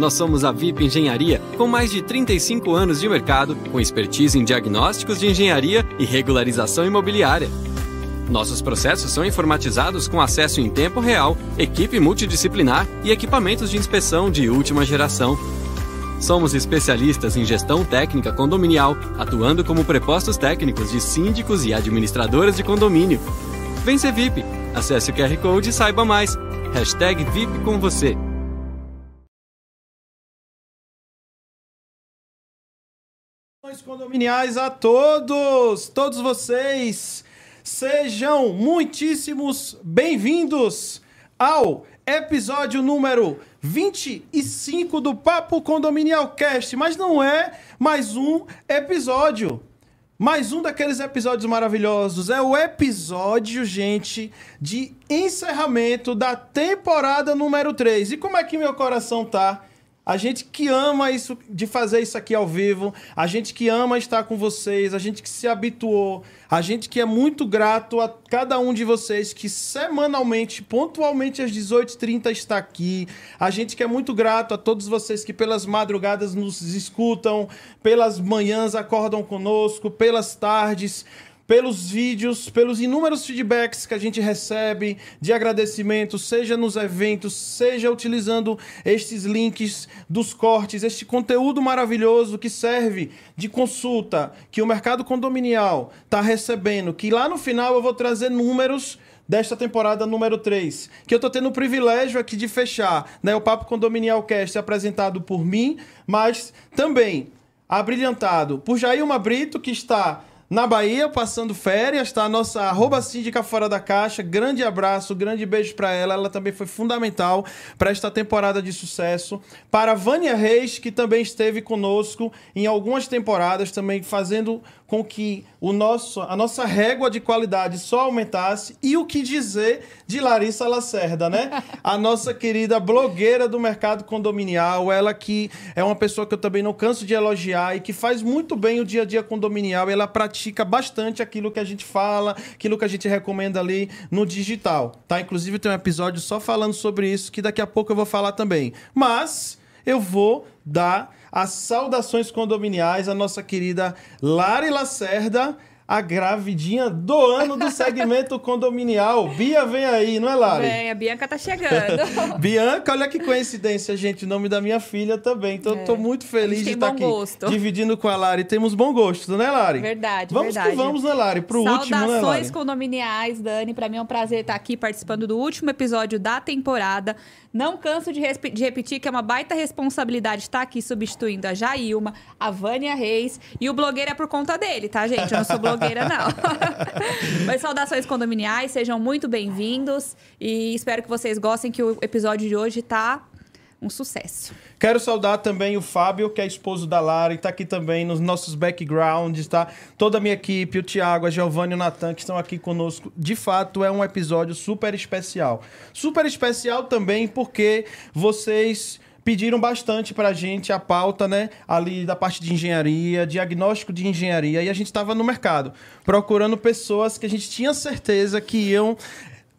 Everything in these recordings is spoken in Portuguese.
nós somos a VIP Engenharia, com mais de 35 anos de mercado, com expertise em diagnósticos de engenharia e regularização imobiliária. Nossos processos são informatizados com acesso em tempo real, equipe multidisciplinar e equipamentos de inspeção de última geração. Somos especialistas em gestão técnica condominial, atuando como prepostos técnicos de síndicos e administradoras de condomínio. Vem ser VIP! Acesse o QR Code e saiba mais. Hashtag VIP com você. Condominiais a todos, todos vocês, sejam muitíssimos bem-vindos ao episódio número 25 do Papo Condominial Cast, mas não é mais um episódio. Mais um daqueles episódios maravilhosos. É o episódio, gente, de encerramento da temporada número 3. E como é que meu coração tá? A gente que ama isso de fazer isso aqui ao vivo, a gente que ama estar com vocês, a gente que se habituou, a gente que é muito grato a cada um de vocês que semanalmente, pontualmente às 18h30 está aqui. A gente que é muito grato a todos vocês que pelas madrugadas nos escutam, pelas manhãs acordam conosco, pelas tardes pelos vídeos, pelos inúmeros feedbacks que a gente recebe de agradecimento, seja nos eventos, seja utilizando estes links dos cortes, este conteúdo maravilhoso que serve de consulta, que o mercado condominial está recebendo, que lá no final eu vou trazer números desta temporada número 3, que eu estou tendo o privilégio aqui de fechar, né, o Papo Condominial Cast apresentado por mim, mas também abrilhantado por Jailma Brito, que está na Bahia, passando férias, tá? Nossa arroba síndica fora da caixa. Grande abraço, grande beijo para ela. Ela também foi fundamental para esta temporada de sucesso. Para Vânia Reis, que também esteve conosco em algumas temporadas, também fazendo com que o nosso, a nossa régua de qualidade só aumentasse. E o que dizer de Larissa Lacerda, né? A nossa querida blogueira do mercado condominial, ela que é uma pessoa que eu também não canso de elogiar e que faz muito bem o dia a dia condominial. Ela pratica bastante aquilo que a gente fala, aquilo que a gente recomenda ali no digital, tá? Inclusive tem um episódio só falando sobre isso que daqui a pouco eu vou falar também. Mas eu vou dar as saudações condominiais à nossa querida Lari Lacerda, a gravidinha do ano do segmento condominial. Bia, vem aí, não é, Lari? Vem, a Bianca tá chegando. Bianca, olha que coincidência, gente. O nome da minha filha também. Então, é. tô muito feliz de estar aqui gosto. dividindo com a Lari. Temos bom gosto, né, Lari? Verdade, vamos verdade. Vamos que vamos, né, Lari? Pro Saudações último, né, Saudações condominiais, Dani. Pra mim é um prazer estar aqui participando do último episódio da temporada. Não canso de, de, repetir que é uma baita responsabilidade estar aqui substituindo a Jailma, a Vânia Reis e o blogueiro é por conta dele, tá, gente? Eu não sou blogueira, não. Mas saudações condominiais, sejam muito bem-vindos e espero que vocês gostem que o episódio de hoje tá um sucesso. Quero saudar também o Fábio, que é esposo da Lara, e está aqui também nos nossos backgrounds, tá? Toda a minha equipe, o Thiago, a Giovanni e o Natan, que estão aqui conosco. De fato, é um episódio super especial. Super especial também porque vocês pediram bastante para a gente a pauta, né? Ali da parte de engenharia, diagnóstico de engenharia, e a gente estava no mercado procurando pessoas que a gente tinha certeza que iam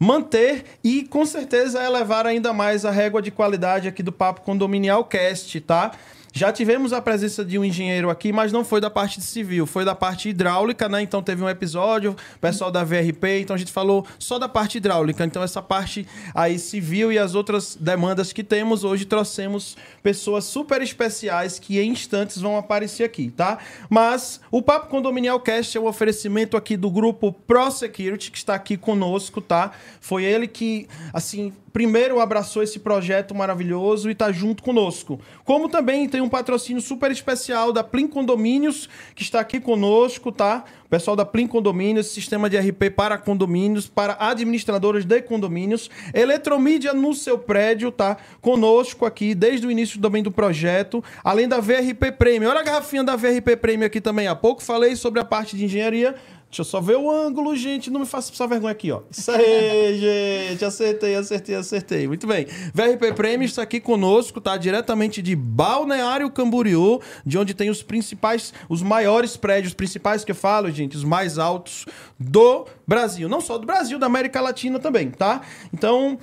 manter e com certeza elevar ainda mais a régua de qualidade aqui do Papo Condominial Cast, tá? Já tivemos a presença de um engenheiro aqui, mas não foi da parte de civil, foi da parte hidráulica, né? Então teve um episódio, pessoal da VRP, então a gente falou só da parte hidráulica. Então essa parte aí civil e as outras demandas que temos, hoje trouxemos pessoas super especiais que em instantes vão aparecer aqui, tá? Mas o Papo Condominial Cast é um oferecimento aqui do grupo Pro Security, que está aqui conosco, tá? Foi ele que, assim, primeiro abraçou esse projeto maravilhoso e está junto conosco. Como também tem um patrocínio super especial da Plim Condomínios, que está aqui conosco, tá? O pessoal da Plim Condomínios, sistema de RP para condomínios, para administradores de condomínios. Eletromídia no seu prédio, tá? Conosco aqui desde o início também do projeto, além da VRP Premium. Olha a garrafinha da VRP Premium aqui também. Há pouco falei sobre a parte de engenharia. Deixa eu só ver o ângulo, gente. Não me faça passar vergonha aqui, ó. Isso aí, gente. Acertei, acertei, acertei. Muito bem. VRP Prêmio está aqui conosco, tá? Diretamente de Balneário Camboriú, de onde tem os principais, os maiores prédios, principais que eu falo, gente, os mais altos do Brasil. Não só do Brasil, da América Latina também, tá? Então,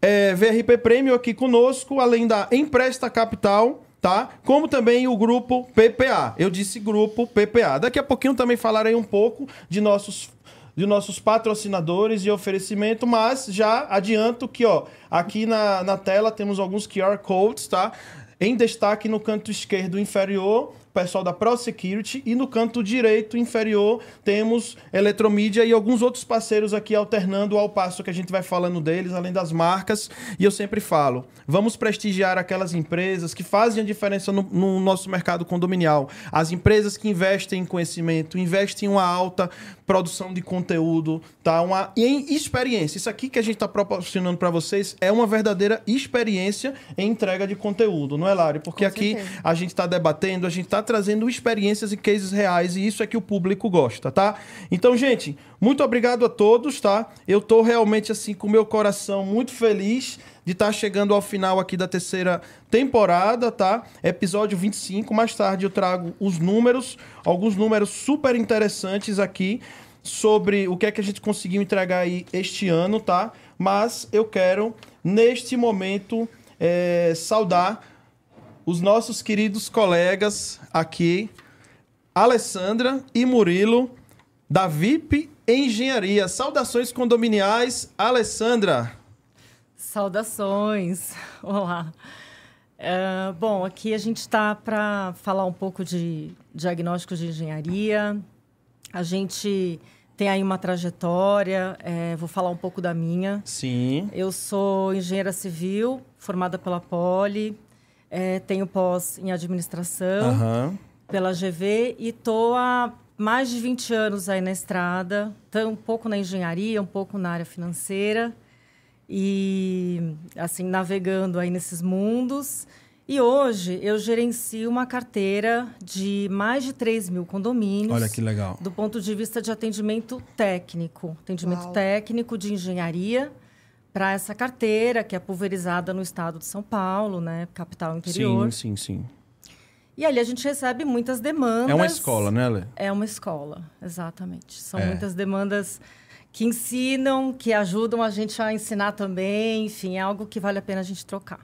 é, VRP Prêmio aqui conosco, além da Empresta Capital, tá? Como também o grupo PPA. Eu disse grupo PPA. Daqui a pouquinho também falarei um pouco de nossos de nossos patrocinadores e oferecimento, mas já adianto que, ó, aqui na, na tela temos alguns QR Codes, tá? Em destaque no canto esquerdo inferior, pessoal da ProSecurity e no canto direito inferior temos Eletromídia e alguns outros parceiros aqui alternando ao passo que a gente vai falando deles, além das marcas. E eu sempre falo, vamos prestigiar aquelas empresas que fazem a diferença no, no nosso mercado condominial. As empresas que investem em conhecimento, investem em uma alta produção de conteúdo, tá? Uma em experiência. Isso aqui que a gente está proporcionando para vocês é uma verdadeira experiência em entrega de conteúdo, não é, Lari? Porque Com aqui certeza. a gente está debatendo, a gente está trazendo experiências e cases reais e isso é que o público gosta, tá? Então, gente, muito obrigado a todos, tá? Eu tô realmente assim com meu coração muito feliz de estar chegando ao final aqui da terceira temporada, tá? Episódio 25. Mais tarde eu trago os números, alguns números super interessantes aqui sobre o que é que a gente conseguiu entregar aí este ano, tá? Mas eu quero, neste momento, eh, saudar os nossos queridos colegas aqui, Alessandra e Murilo, da VIP Engenharia. Saudações condominiais, Alessandra. Saudações! Olá! É, bom, aqui a gente está para falar um pouco de diagnósticos de engenharia. A gente tem aí uma trajetória, é, vou falar um pouco da minha. Sim. Eu sou engenheira civil, formada pela Poli, é, tenho pós em administração Aham. pela GV e estou há mais de 20 anos aí na estrada, um pouco na engenharia, um pouco na área financeira e assim navegando aí nesses mundos. E hoje eu gerencio uma carteira de mais de 3 mil condomínios. Olha que legal. Do ponto de vista de atendimento técnico, atendimento Uau. técnico de engenharia para essa carteira que é pulverizada no estado de São Paulo, né, capital interior. Sim, sim, sim. E ali a gente recebe muitas demandas. É uma escola, né, Lê? É uma escola, exatamente. São É. muitas demandas que ensinam, que ajudam a gente a ensinar também. Enfim, é algo que vale a pena a gente trocar.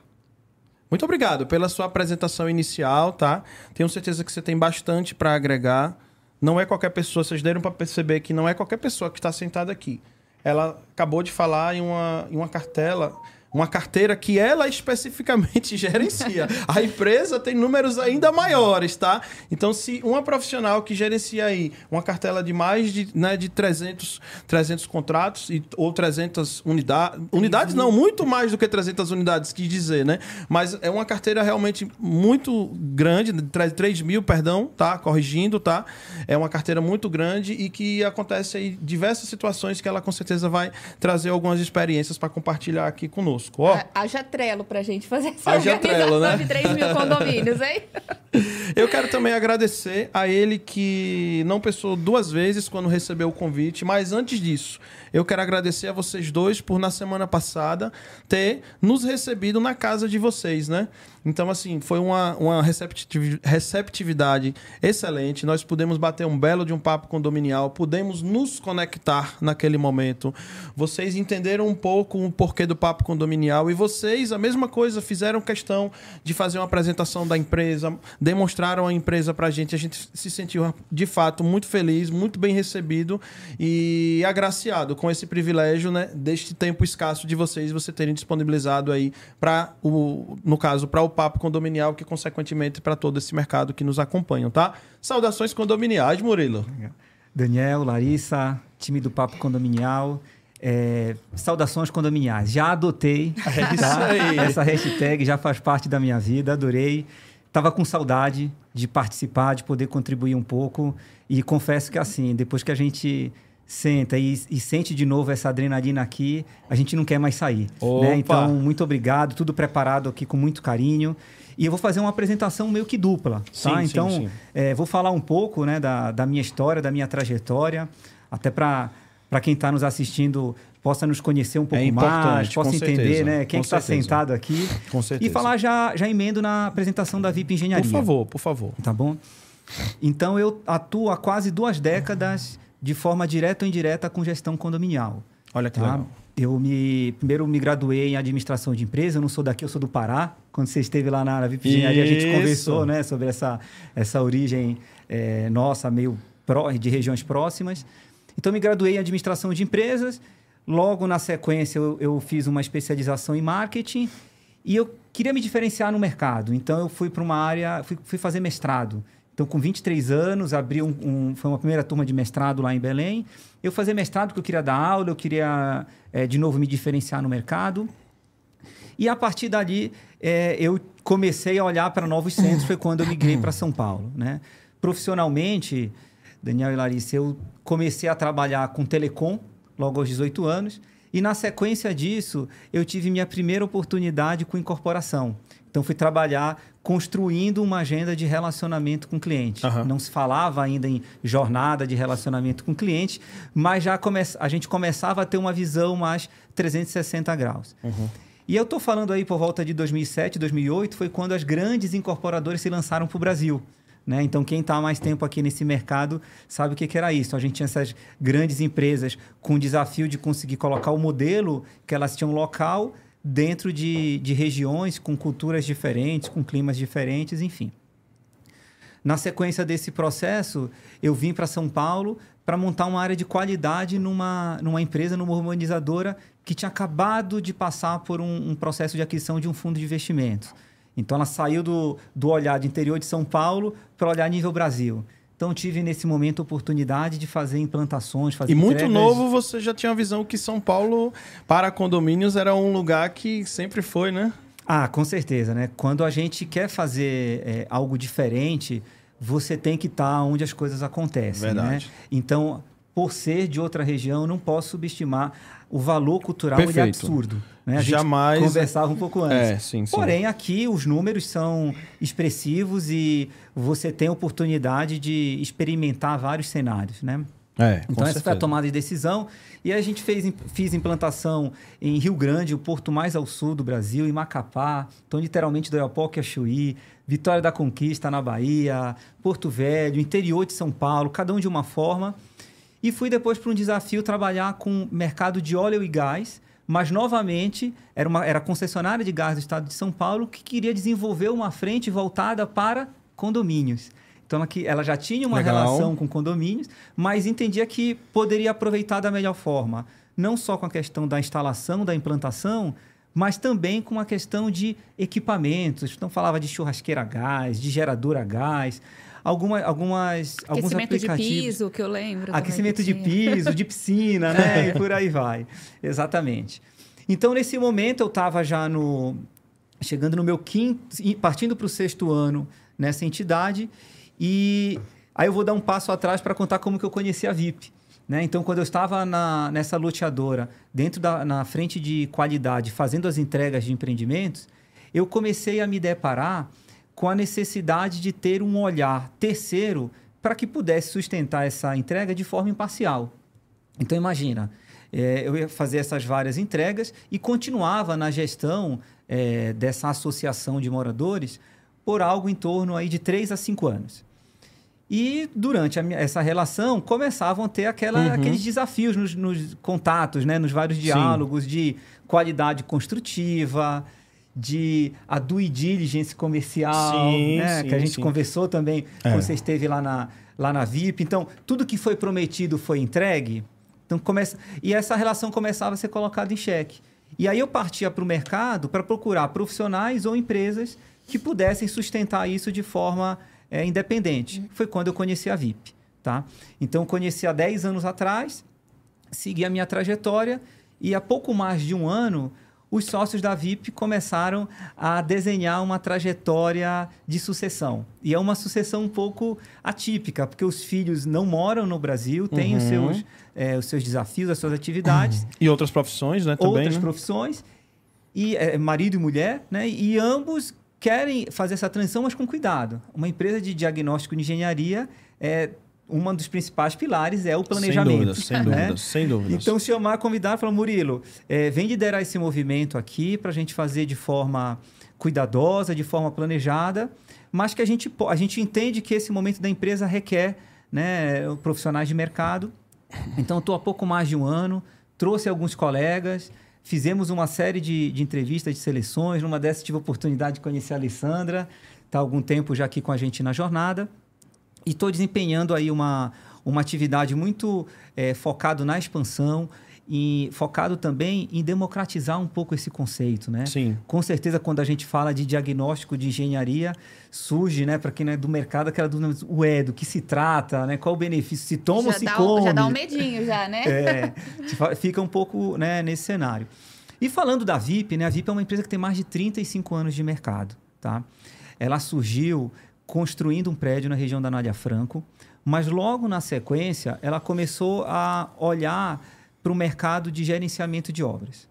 Muito obrigado pela sua apresentação inicial, tá? Tenho certeza que você tem bastante para agregar. Não é qualquer pessoa, vocês deram para perceber que não é qualquer pessoa que está sentada aqui. Ela acabou de falar em uma, em uma cartela, uma carteira que ela especificamente gerencia. A empresa tem números ainda maiores, tá? Então, se uma profissional que gerencia aí uma cartela de mais de, né, de 300, 300 contratos e, ou 300 unidades, unidades não, muito mais do que 300 unidades, quis dizer, né? Mas é uma carteira realmente muito grande, 3 mil, perdão, tá? Corrigindo, tá? É uma carteira muito grande e que acontece aí diversas situações que ela com certeza vai trazer algumas experiências para compartilhar aqui conosco. Haja trelo pra gente fazer essa Haja trelo, né? de 3 mil condomínios, hein? Eu quero também agradecer a ele que não pensou duas vezes quando recebeu o convite, mas antes disso, eu quero agradecer a vocês dois por na semana passada ter nos recebido na casa de vocês, né? Então, assim, foi uma, uma receptiv- receptividade excelente. Nós pudemos bater um belo de um papo condominial, pudemos nos conectar naquele momento. Vocês entenderam um pouco o porquê do papo condominial e vocês, a mesma coisa, fizeram questão de fazer uma apresentação da empresa, demonstraram a empresa pra gente. A gente se sentiu, de fato, muito feliz, muito bem recebido e agraciado com esse privilégio, né, deste tempo escasso de vocês, você terem disponibilizado aí para o, no caso, para o papo condominial, que consequentemente para todo esse mercado que nos acompanham, tá? Saudações condominiais, Murilo. Daniel, Larissa, time do Papo Condominial. é, saudações condominiais. Já adotei É tá? essa hashtag, já faz parte da minha vida, adorei. Tava com saudade de participar, de poder contribuir um pouco. E confesso que assim, depois que a gente senta e, e sente de novo essa adrenalina aqui, a gente não quer mais sair. Né? Então, muito obrigado, tudo preparado aqui com muito carinho. E eu vou fazer uma apresentação meio que dupla, Sim, tá? sim, então, sim. é, vou falar um pouco né, da, da minha história, da minha trajetória, até para quem está nos assistindo possa nos conhecer um pouco É mais, possa entender certeza, né, quem está sentado aqui. Com certeza. E falar já, já emendo na apresentação da VIP Engenharia. Por favor, por favor. Tá bom? Então, eu atuo há quase duas décadas de forma direta ou indireta com gestão condominial. Olha que Tá? legal. eu me primeiro me graduei em administração de empresa. Eu não sou daqui, eu sou do Pará. Quando você esteve lá na, VIP Engenharia, a gente conversou, né, sobre essa essa origem eh, nossa, meio pró, de regiões próximas. Então, me graduei em administração de empresas. Logo na sequência, eu, eu fiz uma especialização em marketing e eu queria me diferenciar no mercado. Então, eu fui para uma área, fui, fui fazer mestrado. Então, com 23 anos, abri um, um, foi uma primeira turma de mestrado lá em Belém. Eu fazia mestrado porque eu queria dar aula, eu queria, eh, de novo, me diferenciar no mercado. E a partir dali, eh, eu comecei a olhar para novos centros, foi quando eu migrei para São Paulo. Né? Profissionalmente, Daniel e Larissa, eu comecei a trabalhar com telecom logo aos 18 anos. E na sequência disso, eu tive minha primeira oportunidade com incorporação. Então, fui trabalhar construindo uma agenda de relacionamento com cliente. Aham. Não se falava ainda em jornada de relacionamento com cliente, mas já come a gente começava a ter uma visão mais 360 graus. E eu estou falando aí por volta de 2007, 2008, foi quando as grandes incorporadoras se lançaram para o Brasil. Né? Então, quem está mais tempo aqui nesse mercado sabe o que, que era isso. A gente tinha essas grandes empresas com o desafio de conseguir colocar o modelo que elas tinham local dentro de, de regiões com culturas diferentes, com climas diferentes, enfim. Na sequência desse processo, eu vim para São Paulo para montar uma área de qualidade numa, numa empresa, numa urbanizadora que tinha acabado de passar por um, um processo de aquisição de um fundo de investimentos. Então, ela saiu do, do olhar de interior de São Paulo para olhar nível Brasil. Então, tive nesse momento a oportunidade de fazer implantações, fazer E muito entregas- novo, você já tinha a visão que São Paulo, para condomínios, era um lugar que sempre foi, né? Ah, com certeza, né? Quando a gente quer fazer é, algo diferente, você tem que estar onde as coisas acontecem, Verdade. né? Então, por ser de outra região, não posso subestimar o valor cultural é absurdo. Né? A Jamais- gente conversava um pouco antes. É, sim, sim. Porém, aqui os números são expressivos e você tem a oportunidade de experimentar vários cenários, né? É, Então, essa foi a certeza. tomada de decisão. E a gente fez, fiz implantação em Rio Grande, o porto mais ao sul do Brasil, em Macapá, então literalmente do Oiapoque a Chuí, Vitória da Conquista na Bahia, Porto Velho, interior de São Paulo, cada um de uma forma. E fui depois para um desafio trabalhar com mercado de óleo e gás, mas novamente era uma era concessionária de gás do estado de São Paulo que queria desenvolver uma frente voltada para condomínios. Então ela, que- ela já tinha uma Legal. relação com condomínios, mas entendia que poderia aproveitar da melhor forma, não só com a questão da instalação, da implantação, mas também com a questão de equipamentos. Então falava de churrasqueira a gás, de gerador a gás, alguma, algumas alguns Aquecimento de aplicativos. piso, que eu lembro. Aquecimento que de piso, de piscina, né? E por aí vai. Exatamente. Então, nesse momento, eu estava já no. Chegando no meu quinto. partindo para o sexto ano nessa entidade. E aí eu vou dar um passo atrás para contar como que eu conheci a VIP. Né? Então, quando eu estava na, nessa loteadora, dentro da na frente de qualidade, fazendo as entregas de empreendimentos, eu comecei a me deparar com a necessidade de ter um olhar terceiro para que pudesse sustentar essa entrega de forma imparcial. Então, imagina, eh, eu ia fazer essas várias entregas e continuava na gestão eh, dessa associação de moradores por algo em torno aí de 3 a 5 anos. E durante minha- essa relação começavam a ter aquela, Uhum. aqueles desafios nos, nos contatos, né? nos vários diálogos de qualidade construtiva, de a due diligence comercial, Sim, né? sim, que a gente sim. conversou também É. quando você esteve lá na, lá na VIP. Então, tudo que foi prometido foi entregue. Então, começa... E essa relação começava a ser colocada em xeque. E aí eu partia para o mercado para procurar profissionais ou empresas que pudessem sustentar isso de forma eh, independente. Foi quando eu conheci a VIP. Tá? Então, eu conheci há 10 anos atrás, segui a minha trajetória e há pouco mais de um ano, os sócios da VIP começaram a desenhar uma trajetória de sucessão. E é uma sucessão um pouco atípica, porque os filhos não moram no Brasil, têm os, Uhum. seus, eh, os seus desafios, as suas atividades, E outras profissões, né, também, outras né? profissões, e é, marido e mulher, né? E ambos querem fazer essa transição, mas com cuidado. Uma empresa de diagnóstico de engenharia é um dos principais pilares é o planejamento. Sem dúvidas, sem né? sem dúvidas. Então, chamar, convidar, falar, Murilo, é, vem liderar esse movimento aqui para a gente fazer de forma cuidadosa, de forma planejada, mas que a gente, a gente entende que esse momento da empresa requer né, profissionais de mercado. Então, estou há pouco mais de um ano, trouxe alguns colegas, fizemos uma série de, de entrevistas, de seleções. Numa dessas tive a oportunidade de conhecer a Alessandra, está há algum tempo já aqui com a gente na jornada. E estou desempenhando aí uma, uma atividade muito é, focado na expansão e focado também em democratizar um pouco esse conceito, né? Sim. Com certeza, quando a gente fala de diagnóstico de engenharia, surge, né, para quem não é do mercado, aquela dúvida, ué, do que se trata, né? Qual o benefício? Se toma já ou se dá, um- come? Já dá um medinho, já, né? É, fica um pouco né, nesse cenário. E falando da VIP, né, a VIP é uma empresa que tem mais de 35 anos de mercado. Tá? Ela surgiu construindo um prédio na região da Nádia Franco, mas logo na sequência ela começou a olhar para o mercado de gerenciamento de obras.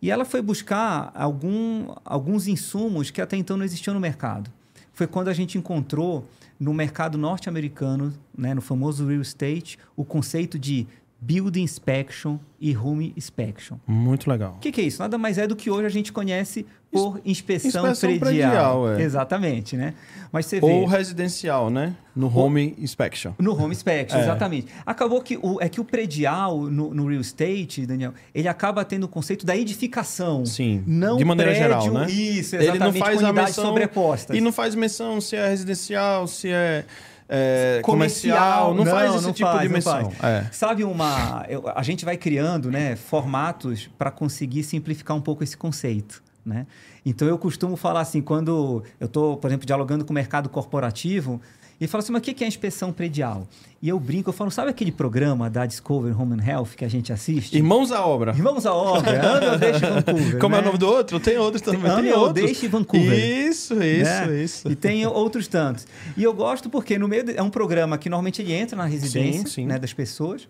E ela foi buscar algum, alguns insumos que até então não existiam no mercado. Foi quando a gente encontrou no mercado norte-americano, né, no famoso real estate, o conceito de building inspection e home inspection. Muito legal. O que, que é isso? Nada mais é do que hoje a gente conhece por inspeção, inspeção predial. predial, é. Exatamente, né? Mas você vê... Ou residencial, né? No home inspection. No home inspection, É. exatamente. Acabou que o, é que o predial no, no real estate, Daniel, ele acaba tendo o conceito da edificação. Sim. Não de maneira prédio, geral, né? Isso, Ele exatamente. não faz a menção sobrepostas. E não faz menção se é residencial, se é, é, Comercial, comercial. Não, não, faz esse não tipo faz, de faz. É. Sabe uma. eu- a gente vai criando né, formatos para conseguir simplificar um pouco esse conceito. Né? Então eu costumo falar assim, quando eu estou, por exemplo, dialogando com o mercado corporativo, e falo assim, mas o que é a inspeção predial? E eu brinco, eu falo, sabe aquele programa da Discover Home and Health que a gente assiste? Irmãos à obra. Irmãos à obra, anda ou deixa Vancouver. Como é o né? nome do outro? Tem outros também. Ame tem ou outros. Deixe Vancouver. Isso, isso, né? isso. E tem outros tantos. E eu gosto porque no meio de- é um programa que normalmente ele entra na residência Sim, sim. Né, das pessoas.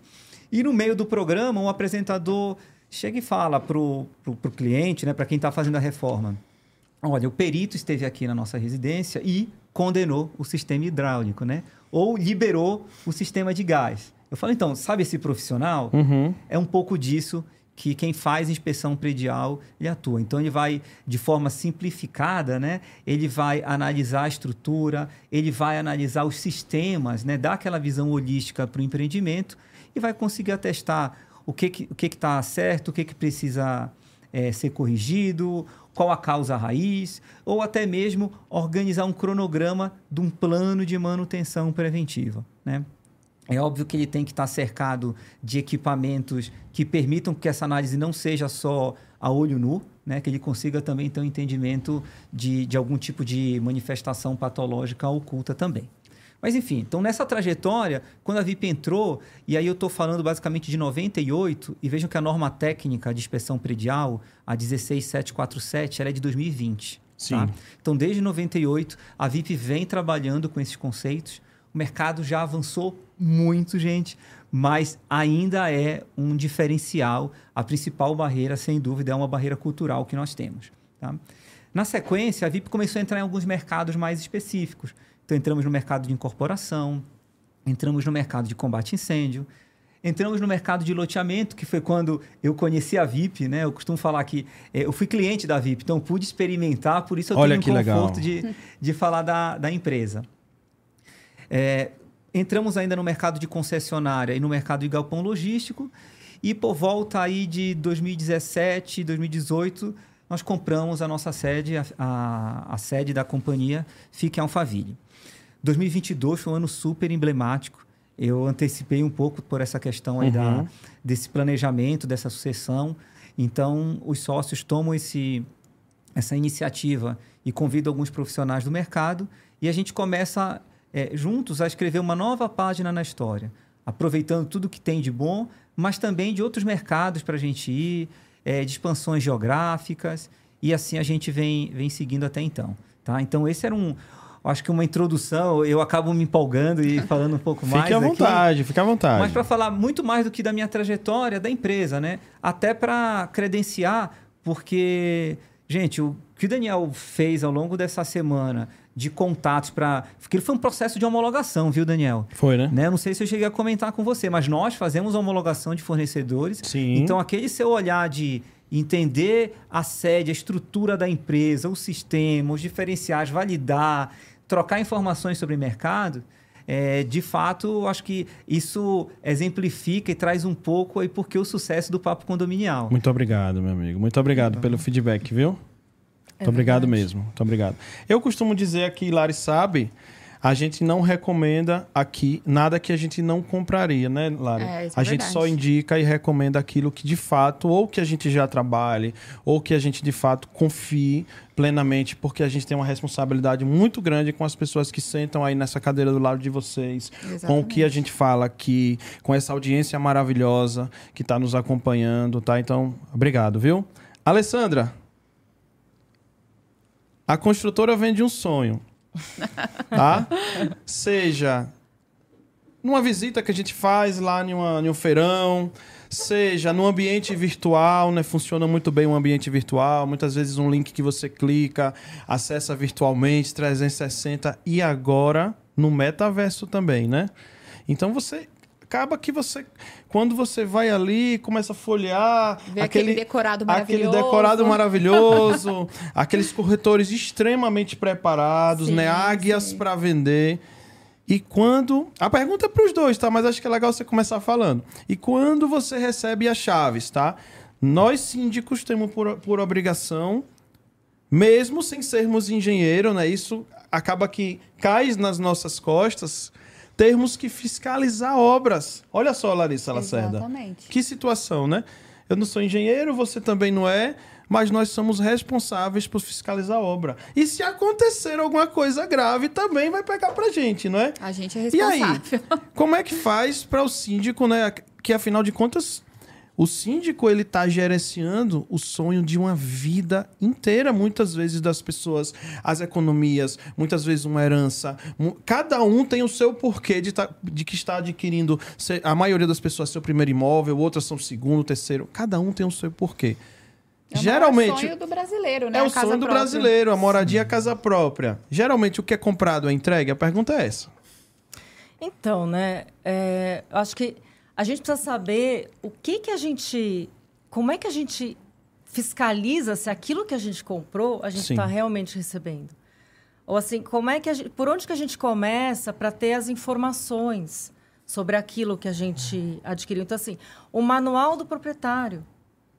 E no meio do programa, um apresentador chega e fala pro, pro, pro cliente, né, para quem está fazendo a reforma. Olha, o perito esteve aqui na nossa residência e condenou o sistema hidráulico, né? Ou liberou o sistema de gás. Eu falo, então, sabe esse profissional? Uhum. é um pouco disso que quem faz inspeção predial ele atua. Então ele vai de forma simplificada, né? Ele vai analisar a estrutura, ele vai analisar os sistemas, né? Dar aquela visão holística para o empreendimento e vai conseguir atestar o que que o que está certo, o que que precisa eh, ser corrigido, qual a causa raiz, ou até mesmo organizar um cronograma de um plano de manutenção preventiva, né? É óbvio que ele tem que estar cercado de equipamentos que permitam que essa análise não seja só a olho nu, né? que ele consiga também ter um entendimento de, de algum tipo de manifestação patológica oculta também. Mas enfim, então nessa trajetória, quando a VIP entrou, e aí eu estou falando basicamente de 98, e vejam que a norma técnica de inspeção predial, a 16747, ela é de 2020. Sim. tá? Então, desde 98, a VIP vem trabalhando com esses conceitos. O mercado já avançou muito, gente, mas ainda é um diferencial. A principal barreira, sem dúvida, é uma barreira cultural que nós temos. tá? Na sequência, a VIP começou a entrar em alguns mercados mais específicos. Então, entramos no mercado de incorporação, entramos no mercado de combate a incêndio, entramos no mercado de loteamento, que foi quando eu conheci a VIP, né? Eu costumo falar que eh, eu fui cliente da VIP, então pude experimentar, por isso eu Olha tenho um legal. conforto de, de falar da, da empresa. É, entramos ainda no mercado de concessionária e no mercado de galpão logístico. E por volta aí de 2017, 2018, nós compramos a nossa sede, a, a, a sede da companhia fica em Alphaville. 2022 foi um ano super emblemático. Eu antecipei um pouco por essa questão aí da, Uhum. desse planejamento, dessa sucessão. Então, os sócios tomam esse, essa iniciativa e convidam alguns profissionais do mercado e a gente começa é, juntos a escrever uma nova página na história, aproveitando tudo que tem de bom, mas também de outros mercados para a gente ir, é, de expansões geográficas e assim a gente vem, vem seguindo até então. Tá? Então, esse era um. Acho que uma introdução, eu acabo me empolgando e falando um pouco mais. Fique à aqui. vontade, fique à vontade. Mas para falar muito mais do que da minha trajetória da empresa, né? Até para credenciar, porque, gente, o que o Daniel fez ao longo dessa semana de contatos para. Porque foi um processo de homologação, viu, Daniel? Foi, né? Né? Não sei se eu cheguei a comentar com você, mas nós fazemos a homologação de fornecedores. Sim. Então, aquele seu olhar de entender a sede, a estrutura da empresa, o sistema, os diferenciais, validar, trocar informações sobre mercado, é, de fato, acho que isso exemplifica e traz um pouco aí porque o sucesso do Papo Condominial. Muito obrigado, meu amigo. Muito obrigado pelo feedback, viu? Muito É obrigado verdade. mesmo. Muito obrigado. Eu costumo dizer aqui, Lari sabe, a gente não recomenda aqui nada que a gente não compraria, né, Lari? É, isso é a gente verdade. só indica e recomenda aquilo que de fato, ou que a gente já trabalhe, ou que a gente de fato confie plenamente, porque a gente tem uma responsabilidade muito grande com as pessoas que sentam aí nessa cadeira do lado de vocês, com o que a gente fala aqui, com essa audiência maravilhosa que está nos acompanhando, tá? Então, obrigado, viu? Alessandra, a construtora vende um sonho, tá? Seja numa visita que a gente faz lá em, uma, em um feirão, seja no ambiente virtual, né? Funciona muito bem um ambiente virtual. Muitas vezes um link que você clica, acessa virtualmente, 360 e agora no metaverso também, né? Então você acaba que você quando você vai ali começa a folhear Vê aquele decorado aquele maravilhoso. decorado maravilhoso aqueles corretores extremamente preparados Sim, né águias para vender e quando. A pergunta é para os dois, tá? Mas acho que é legal você começar falando. E quando você recebe as chaves, tá? Nós síndicos temos por, por obrigação, mesmo sem sermos engenheiro, né? Isso acaba que cai nas nossas costas, termos que fiscalizar obras. Olha só, Larissa Lacerda. Exatamente. Que situação, né? Eu não sou engenheiro, você também não é, mas nós somos responsáveis por fiscalizar a obra. E se acontecer alguma coisa grave, também vai pegar pra gente, não é? A gente é E aí, responsável. como é que faz para o síndico, né? Que afinal de contas, o síndico ele tá gerenciando o sonho de uma vida inteira, muitas vezes das pessoas, as economias, muitas vezes uma herança. Cada um tem o seu porquê de, tá- de que está adquirindo. se- A maioria das pessoas seu primeiro imóvel, outras são segundo, terceiro. Cada um tem o seu porquê. É o Geralmente maior sonho do brasileiro, né? é A o casa sonho do própria. brasileiro, a moradia, a casa própria. Geralmente o que é comprado é entregue. A pergunta é essa. Então, né? é, eu acho que a gente precisa saber o que que a gente, como é que a gente fiscaliza se aquilo que a gente comprou a gente Sim. está realmente recebendo. Ou assim, como é que gente, por onde que a gente começa para ter as informações sobre aquilo que a gente adquiriu? Então, assim, o manual do proprietário.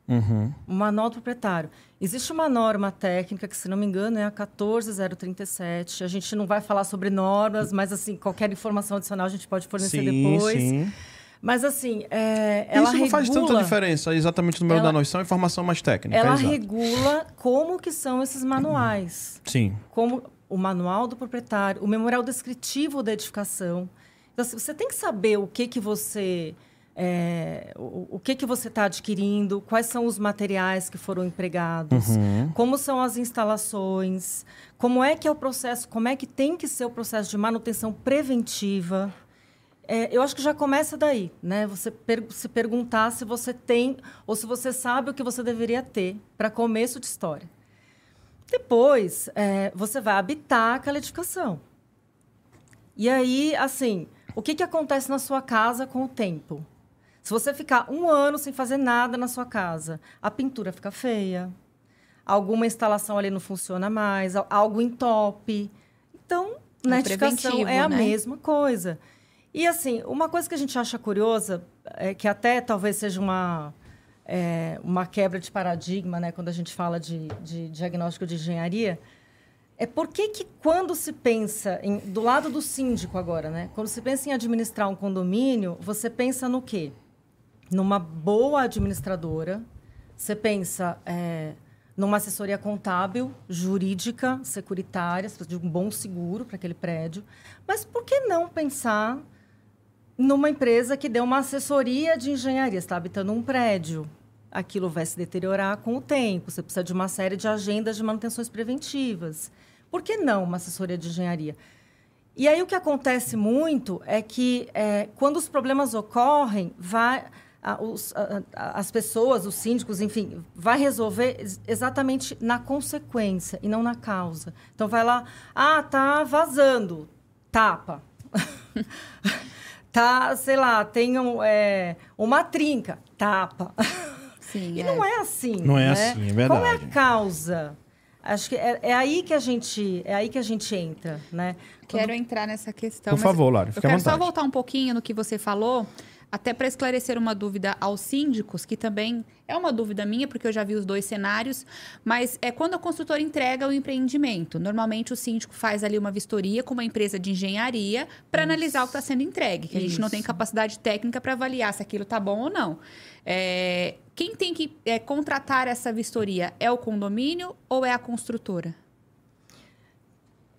Uhum. O manual do proprietário. Existe uma norma técnica que, se não me engano, é a 14037. A gente não vai falar sobre normas, mas assim, qualquer informação adicional a gente pode fornecer depois. sim. Mas assim, é, ela Isso não faz tanta regula- diferença, exatamente no meio Ela- da noção, informação mais técnica. Ela exato. regula como que são esses manuais. Sim. Como o manual do proprietário, o memorial descritivo da edificação. Então, assim, você tem que saber o que que você é, o, o que que você está adquirindo, quais são os materiais que foram empregados, Uhum. como são as instalações, como é que é o processo, como é que tem que ser o processo de manutenção preventiva. É, eu acho que já começa daí, né? Você per- se perguntar se você tem ou se você sabe o que você deveria ter para começo de história. Depois, é, você vai habitar aquela edificação. E aí, assim, o que, que acontece na sua casa com o tempo? Se você ficar um ano sem fazer nada na sua casa, a pintura fica feia, alguma instalação ali não funciona mais, al- algo entope. Então, na É edificação é a né? mesma coisa. E assim, uma coisa que a gente acha curiosa, é que até talvez seja uma, é, uma quebra de paradigma, né, quando a gente fala de, de diagnóstico de engenharia, é por que, que quando se pensa em, do lado do síndico agora, né, quando se pensa em administrar um condomínio, você pensa no quê? Numa boa administradora, você pensa é, numa assessoria contábil, jurídica, securitária, de um bom seguro para aquele prédio. Mas por que não pensar numa empresa que dê uma assessoria de engenharia? Está habitando um prédio, aquilo vai se deteriorar com o tempo, você precisa de uma série de agendas de manutenções preventivas. Por que não uma assessoria de engenharia? E aí o que acontece muito é que é, quando os problemas ocorrem, vai, a- os- a- as pessoas, os síndicos, enfim, vai resolver ex- exatamente na consequência e não na causa. Então vai lá, ah, tá vazando, tapa. tá, sei lá, tem um, é, uma trinca, tapa. Sim, E é. não é assim. Não é né? assim, é Qual é a verdade. causa? Acho que é, é aí que a gente é aí que a gente entra, né? Quero entrar nessa questão. Por favor, Lara, Eu quero só voltar um pouquinho no que você falou, até para esclarecer uma dúvida aos síndicos, que também é uma dúvida minha, porque eu já vi os dois cenários, mas é quando a construtora entrega o empreendimento. Normalmente o síndico faz ali uma vistoria com uma empresa de engenharia para analisar o que está sendo entregue, que a gente não tem Isso. capacidade técnica para avaliar se aquilo está bom ou não. É, quem tem que é, contratar essa vistoria é o condomínio ou é a construtora?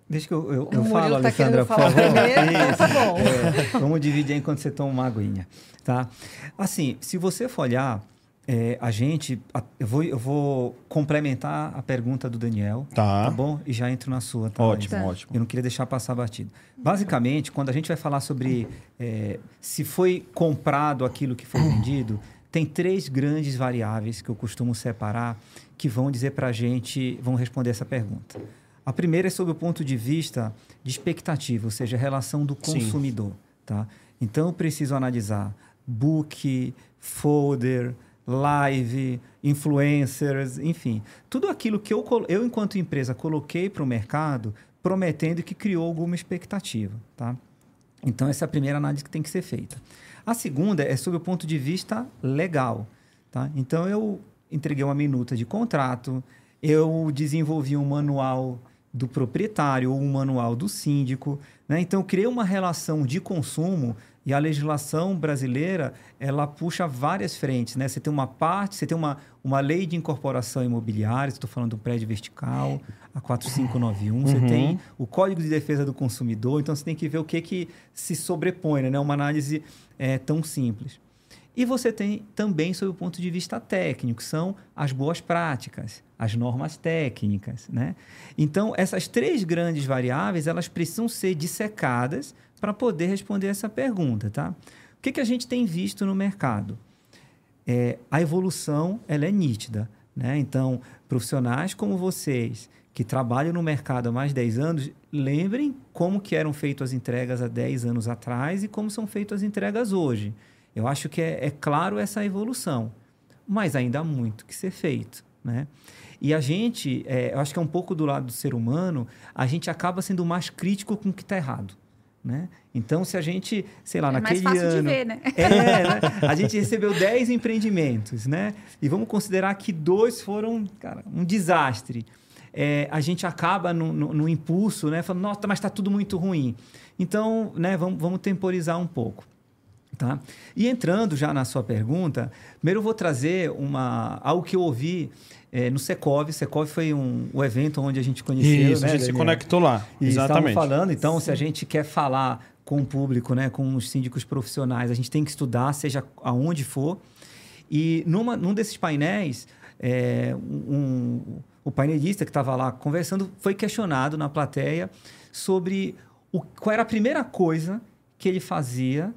Deixa que eu, eu, eu falo, tá Alessandra, por favor. tá Isso. bom. É, vamos dividir aí enquanto você toma uma aguinha, tá? Assim, se você for olhar, é, a gente... a- eu, vou, eu vou complementar a pergunta do Daniel, Tá. tá bom? E já entro na sua, tá? Ótimo, ótimo. Eu não queria deixar passar batido. Basicamente, quando a gente vai falar sobre é, se foi comprado aquilo que foi vendido, tem três grandes variáveis que eu costumo separar que vão dizer para a gente, vão responder essa pergunta. A primeira é sobre o ponto de vista de expectativa, ou seja, a relação do Sim. consumidor. Tá? Então, eu preciso analisar book, folder, live, influencers, enfim. Tudo aquilo que eu, eu enquanto empresa, coloquei para o mercado prometendo que criou alguma expectativa. Tá? Então, essa é a primeira análise que tem que ser feita. A segunda é sobre o ponto de vista legal. Tá? Então, eu entreguei uma minuta de contrato, eu desenvolvi um manual do proprietário ou um manual do síndico. Né? Então, criei uma relação de consumo e a legislação brasileira, ela puxa várias frentes. Né? Você tem uma parte, você tem uma, uma lei de incorporação imobiliária, estou falando do prédio vertical, a 4591, você Uhum. tem o Código de Defesa do Consumidor, então você tem que ver o que, que se sobrepõe, né? Uma análise é, tão simples. E você tem também, sob o ponto de vista técnico, são as boas práticas, as normas técnicas, né? Então, essas três grandes variáveis, elas precisam ser dissecadas para poder responder essa pergunta, tá? O que, que a gente tem visto no mercado? É, a evolução, ela é nítida, né? Então, profissionais como vocês, que trabalham no mercado há mais de 10 anos, lembrem como que eram feitas as entregas há 10 anos atrás e como são feitas as entregas hoje. Eu acho que é, é claro essa evolução, mas ainda há muito que ser feito, né? E a gente, é, eu acho que é um pouco do lado do ser humano, a gente acaba sendo mais crítico com o que está errado, né? Então, se a gente, sei lá, é mais naquele fácil ano... de ver, né? É, né? A gente recebeu 10 empreendimentos, né? E vamos considerar que dois foram, cara, um desastre. É, a gente acaba no, no- no impulso, né? Falando, nossa, mas está tudo muito ruim. Então, né, vamos, vamos temporizar um pouco. Tá? E entrando já na sua pergunta, primeiro eu vou trazer uma, algo que eu ouvi eh, no Secov. Secov foi um, o evento onde a gente conheceu. Isso, né, a gente se Daniel? conectou lá. E Exatamente. falando, então, se a gente quer falar com o público, né, com os síndicos profissionais, a gente tem que estudar, seja aonde for. E numa, num desses painéis, é, um- o painelista que estava lá conversando foi questionado na plateia sobre o, qual era a primeira coisa que ele fazia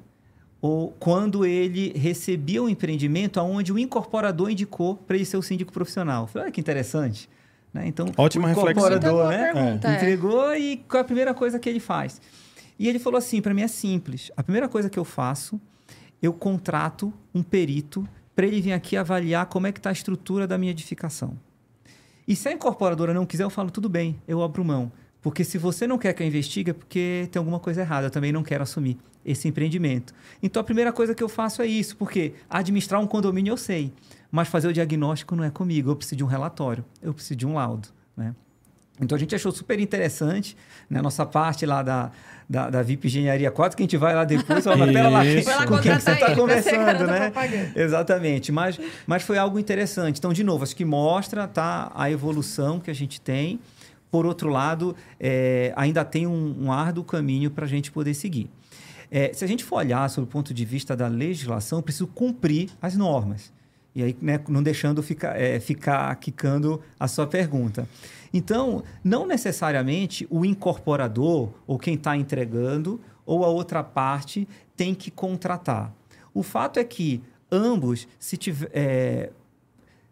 ou quando ele recebia um empreendimento onde o incorporador indicou para ele ser o síndico profissional. Falei, olha que interessante. Né? Então, Ótima o reflexão. incorporador, Então, boa né? pergunta, é. Entregou e qual é a primeira coisa que ele faz? E ele falou assim, para mim é simples. A primeira coisa que eu faço, eu contrato um perito para ele vir aqui avaliar como é que está a estrutura da minha edificação. E se a incorporadora não quiser, eu falo, tudo bem, eu abro mão. Porque se você não quer que eu investigue, é porque tem alguma coisa errada. Eu também não quero assumir esse empreendimento. Então, a primeira coisa que eu faço é isso. Porque administrar um condomínio eu sei. Mas fazer o diagnóstico não é comigo. Eu preciso de um relatório. Eu preciso de um laudo. Né? Então, a gente achou super interessante. Né? Nossa parte lá da, da, da VIP Engenharia 4, que a gente vai lá depois. Fala, "Pera lá, lá com quem que você está conversando, né? Exatamente, mas, mas foi algo interessante. Então, de novo, acho que mostra tá, a evolução que a gente tem. Por outro lado, é, ainda tem um, um árduo caminho para a gente poder seguir. É, se a gente for olhar sob o ponto de vista da legislação, eu preciso cumprir as normas. E aí, né, não deixando ficar, é, ficar quicando a sua pergunta. Então, não necessariamente o incorporador ou quem está entregando ou a outra parte tem que contratar. O fato é que ambos, se tiver, é,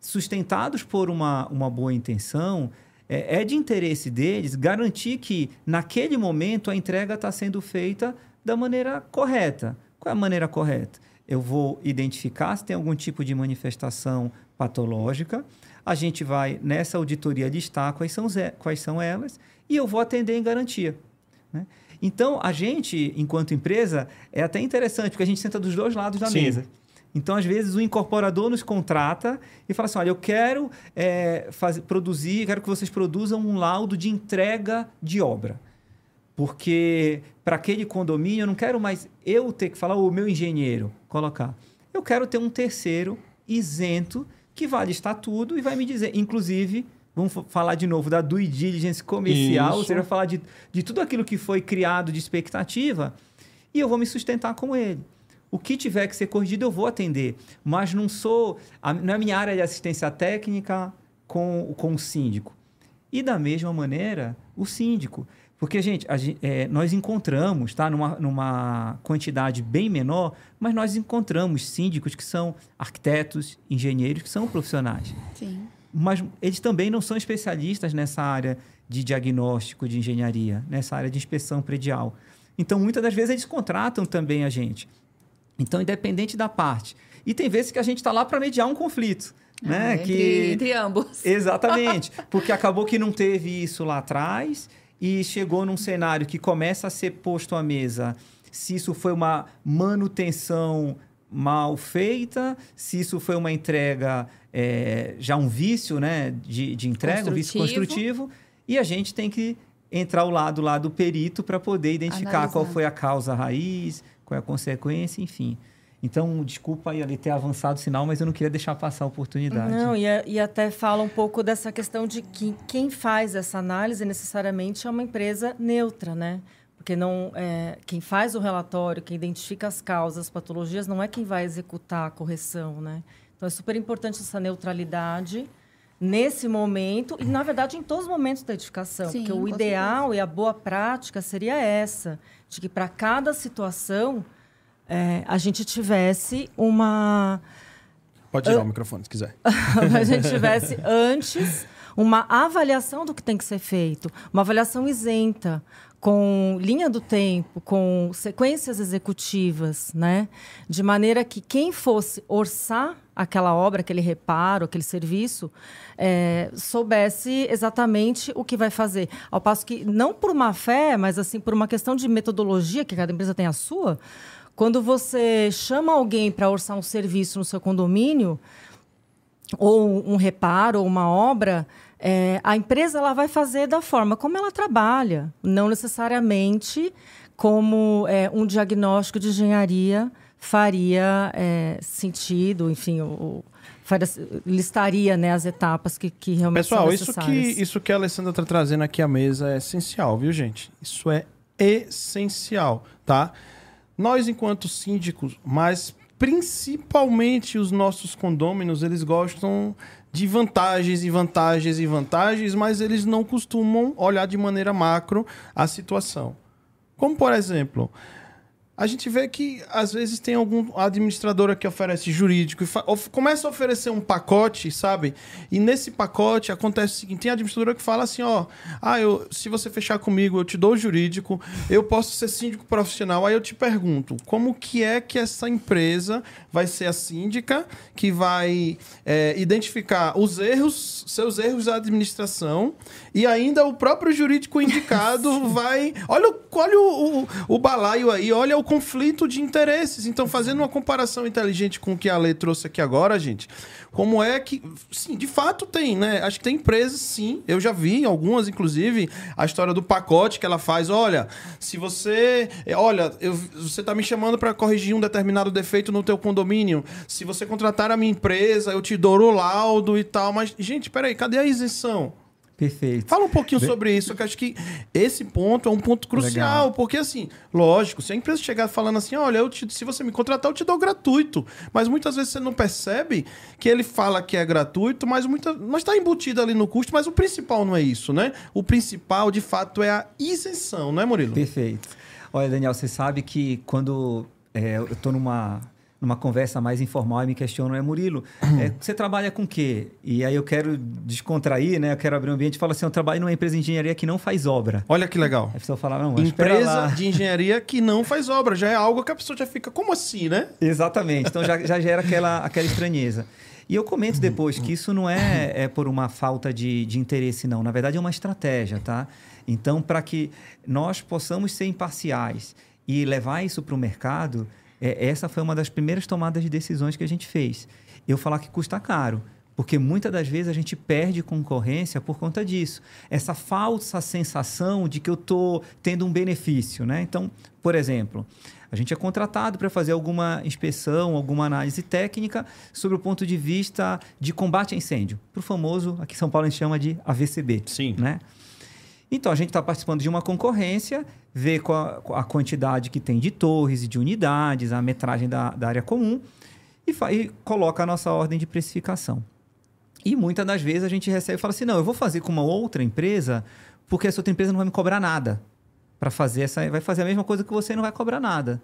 sustentados por uma, uma boa intenção, é, é de interesse deles garantir que, naquele momento, a entrega está sendo feita da maneira correta. Qual é a maneira correta? Eu vou identificar se tem algum tipo de manifestação patológica, a gente vai nessa auditoria listar quais são, ze- quais são elas e eu vou atender em garantia. né? Então, a gente, enquanto empresa, é até interessante, porque a gente senta dos dois lados da Sim. mesa. Então, às vezes, o incorporador nos contrata e fala assim: olha, eu quero é, fazer, produzir, quero que vocês produzam um laudo de entrega de obra. Porque para aquele condomínio eu não quero mais eu ter que falar, o meu engenheiro, colocar. Eu quero ter um terceiro isento que vai listar tudo e vai me dizer, inclusive, vamos fa- falar de novo da due diligence comercial, ou Isso. seja, falar de, de tudo aquilo que foi criado de expectativa e eu vou me sustentar com ele. O que tiver que ser corrigido, eu vou atender. Mas não sou. Não é minha área de assistência técnica com, com o síndico. E da mesma maneira, o síndico. Porque, gente, a é, nós encontramos, tá? Numa, numa quantidade bem menor, mas nós encontramos síndicos que são arquitetos, engenheiros, que são profissionais Sim. mas eles também não são especialistas nessa área de diagnóstico de engenharia, nessa área de inspeção predial. Então, muitas das vezes, eles contratam também a gente. Então, independente da parte. E tem vezes que a gente está lá para mediar um conflito. né? Ah, entre, que... entre ambos. Exatamente. Porque acabou que não teve isso lá atrás e chegou num cenário que começa a ser posto à mesa se isso foi uma manutenção mal feita, se isso foi uma entrega, é, já um vício né, de, de entrega, um vício Construtivo. e a gente tem que entrar ao lado lá do perito para poder identificar qual Analisar. foi a causa raiz, qual é a consequência, enfim. Então, desculpa aí ali ter avançado o sinal, mas eu não queria deixar passar a oportunidade. Não, e, a- e até fala um pouco dessa questão de que quem faz essa análise necessariamente é uma empresa neutra, né? Porque não, é, quem faz o relatório, quem identifica as causas, as patologias, não é quem vai executar a correção, né? Então é super importante essa neutralidade nesse momento e, na verdade, em todos os momentos da edificação. Sim, porque o ideal e a boa prática seria essa, de que para cada situação é, a gente tivesse uma Pode tirar o microfone se quiser. a gente tivesse antes uma avaliação do que tem que ser feito, uma avaliação isenta, com linha do tempo, com sequências executivas, né? De maneira que quem fosse orçar aquela obra, aquele reparo, aquele serviço, eh, soubesse exatamente o que vai fazer. Ao passo que, não por má fé, mas assim por uma questão de metodologia, que cada empresa tem a sua, quando você chama alguém para orçar um serviço no seu condomínio, ou um reparo, ou uma obra, é, a empresa ela vai fazer da forma como ela trabalha, não necessariamente como é, um diagnóstico de engenharia faria é, sentido, enfim, o, faria- listaria né, as etapas que, que realmente Pessoal, são isso que, necessárias. isso que a Alessandra está trazendo aqui à mesa é essencial, viu, gente? Isso é essencial, tá? Nós, enquanto síndicos, mas principalmente os nossos condôminos, eles gostam de vantagens e vantagens e vantagens, mas eles não costumam olhar de maneira macro a situação. Como, por exemplo, a gente vê que às vezes tem algum administradora que oferece jurídico começa a oferecer um pacote, sabe? E nesse pacote acontece o seguinte: tem administradora que fala assim: ó, ah, eu, se você fechar comigo, eu te dou jurídico, eu posso ser síndico profissional. Aí eu te pergunto: como que é que essa empresa vai ser a síndica que vai é, identificar os erros, seus erros da administração e ainda o próprio jurídico indicado vai. Olha, o- olha o, o, o balaio aí, olha o conflito de interesses. Então, fazendo uma comparação inteligente com o que a Lê trouxe aqui agora, gente, como é que. Sim, de fato tem, né? Acho que tem empresas, sim. Eu já vi algumas, inclusive, a história do pacote que ela faz. Olha, se você. é, Olha, eu- você tá me chamando para corrigir um determinado defeito no teu condomínio. Se você contratar a minha empresa, eu te dou o laudo e tal. Mas, gente, peraí, cadê a isenção? Perfeito. Fala um pouquinho sobre isso, que acho que esse ponto é um ponto crucial, Legal. porque assim, lógico, se a empresa chegar falando assim, olha, eu te- se você me contratar, eu te dou gratuito, mas muitas vezes você não percebe que ele fala que é gratuito, mas muita, mas está embutido ali no custo, mas o principal não é isso, né? O principal, de fato, é a isenção, não é, Murilo? Perfeito. Olha, Daniel, você sabe que quando é, eu estou numa, numa conversa mais informal e me questionam, é Murilo, é, você trabalha com quê? E aí eu quero descontrair, né? Eu quero abrir um ambiente e falo assim, eu trabalho numa empresa de engenharia que não faz obra. Olha que legal. A pessoa fala, não, mas Empresa de engenharia que não faz obra. Já é algo que a pessoa já fica, como assim, né? Exatamente. Então já, já gera aquela, aquela estranheza. E eu comento depois que isso não é, é por uma falta de, de interesse, não. Na verdade, é uma estratégia, tá? Então, para que nós possamos ser imparciais e levar isso para o mercado, é, essa foi uma das primeiras tomadas de decisões que a gente fez. Eu falar que custa caro. Porque muitas das vezes a gente perde concorrência por conta disso. Essa falsa sensação de que eu estou tendo um benefício. Né? Então, por exemplo, a gente é contratado para fazer alguma inspeção, alguma análise técnica sobre o ponto de vista de combate a incêndio. Para o famoso, aqui em São Paulo a gente chama de AVCB. Sim. Né? Então, a gente está participando de uma concorrência, vê qual a, quantidade que tem de torres e de unidades, a metragem da, da área comum e, e coloca a nossa ordem de precificação. E muitas das vezes a gente recebe e fala assim: não, eu vou fazer com uma outra empresa, porque essa outra empresa não vai me cobrar nada. Para fazer essa. Vai fazer a mesma coisa que você e não vai cobrar nada.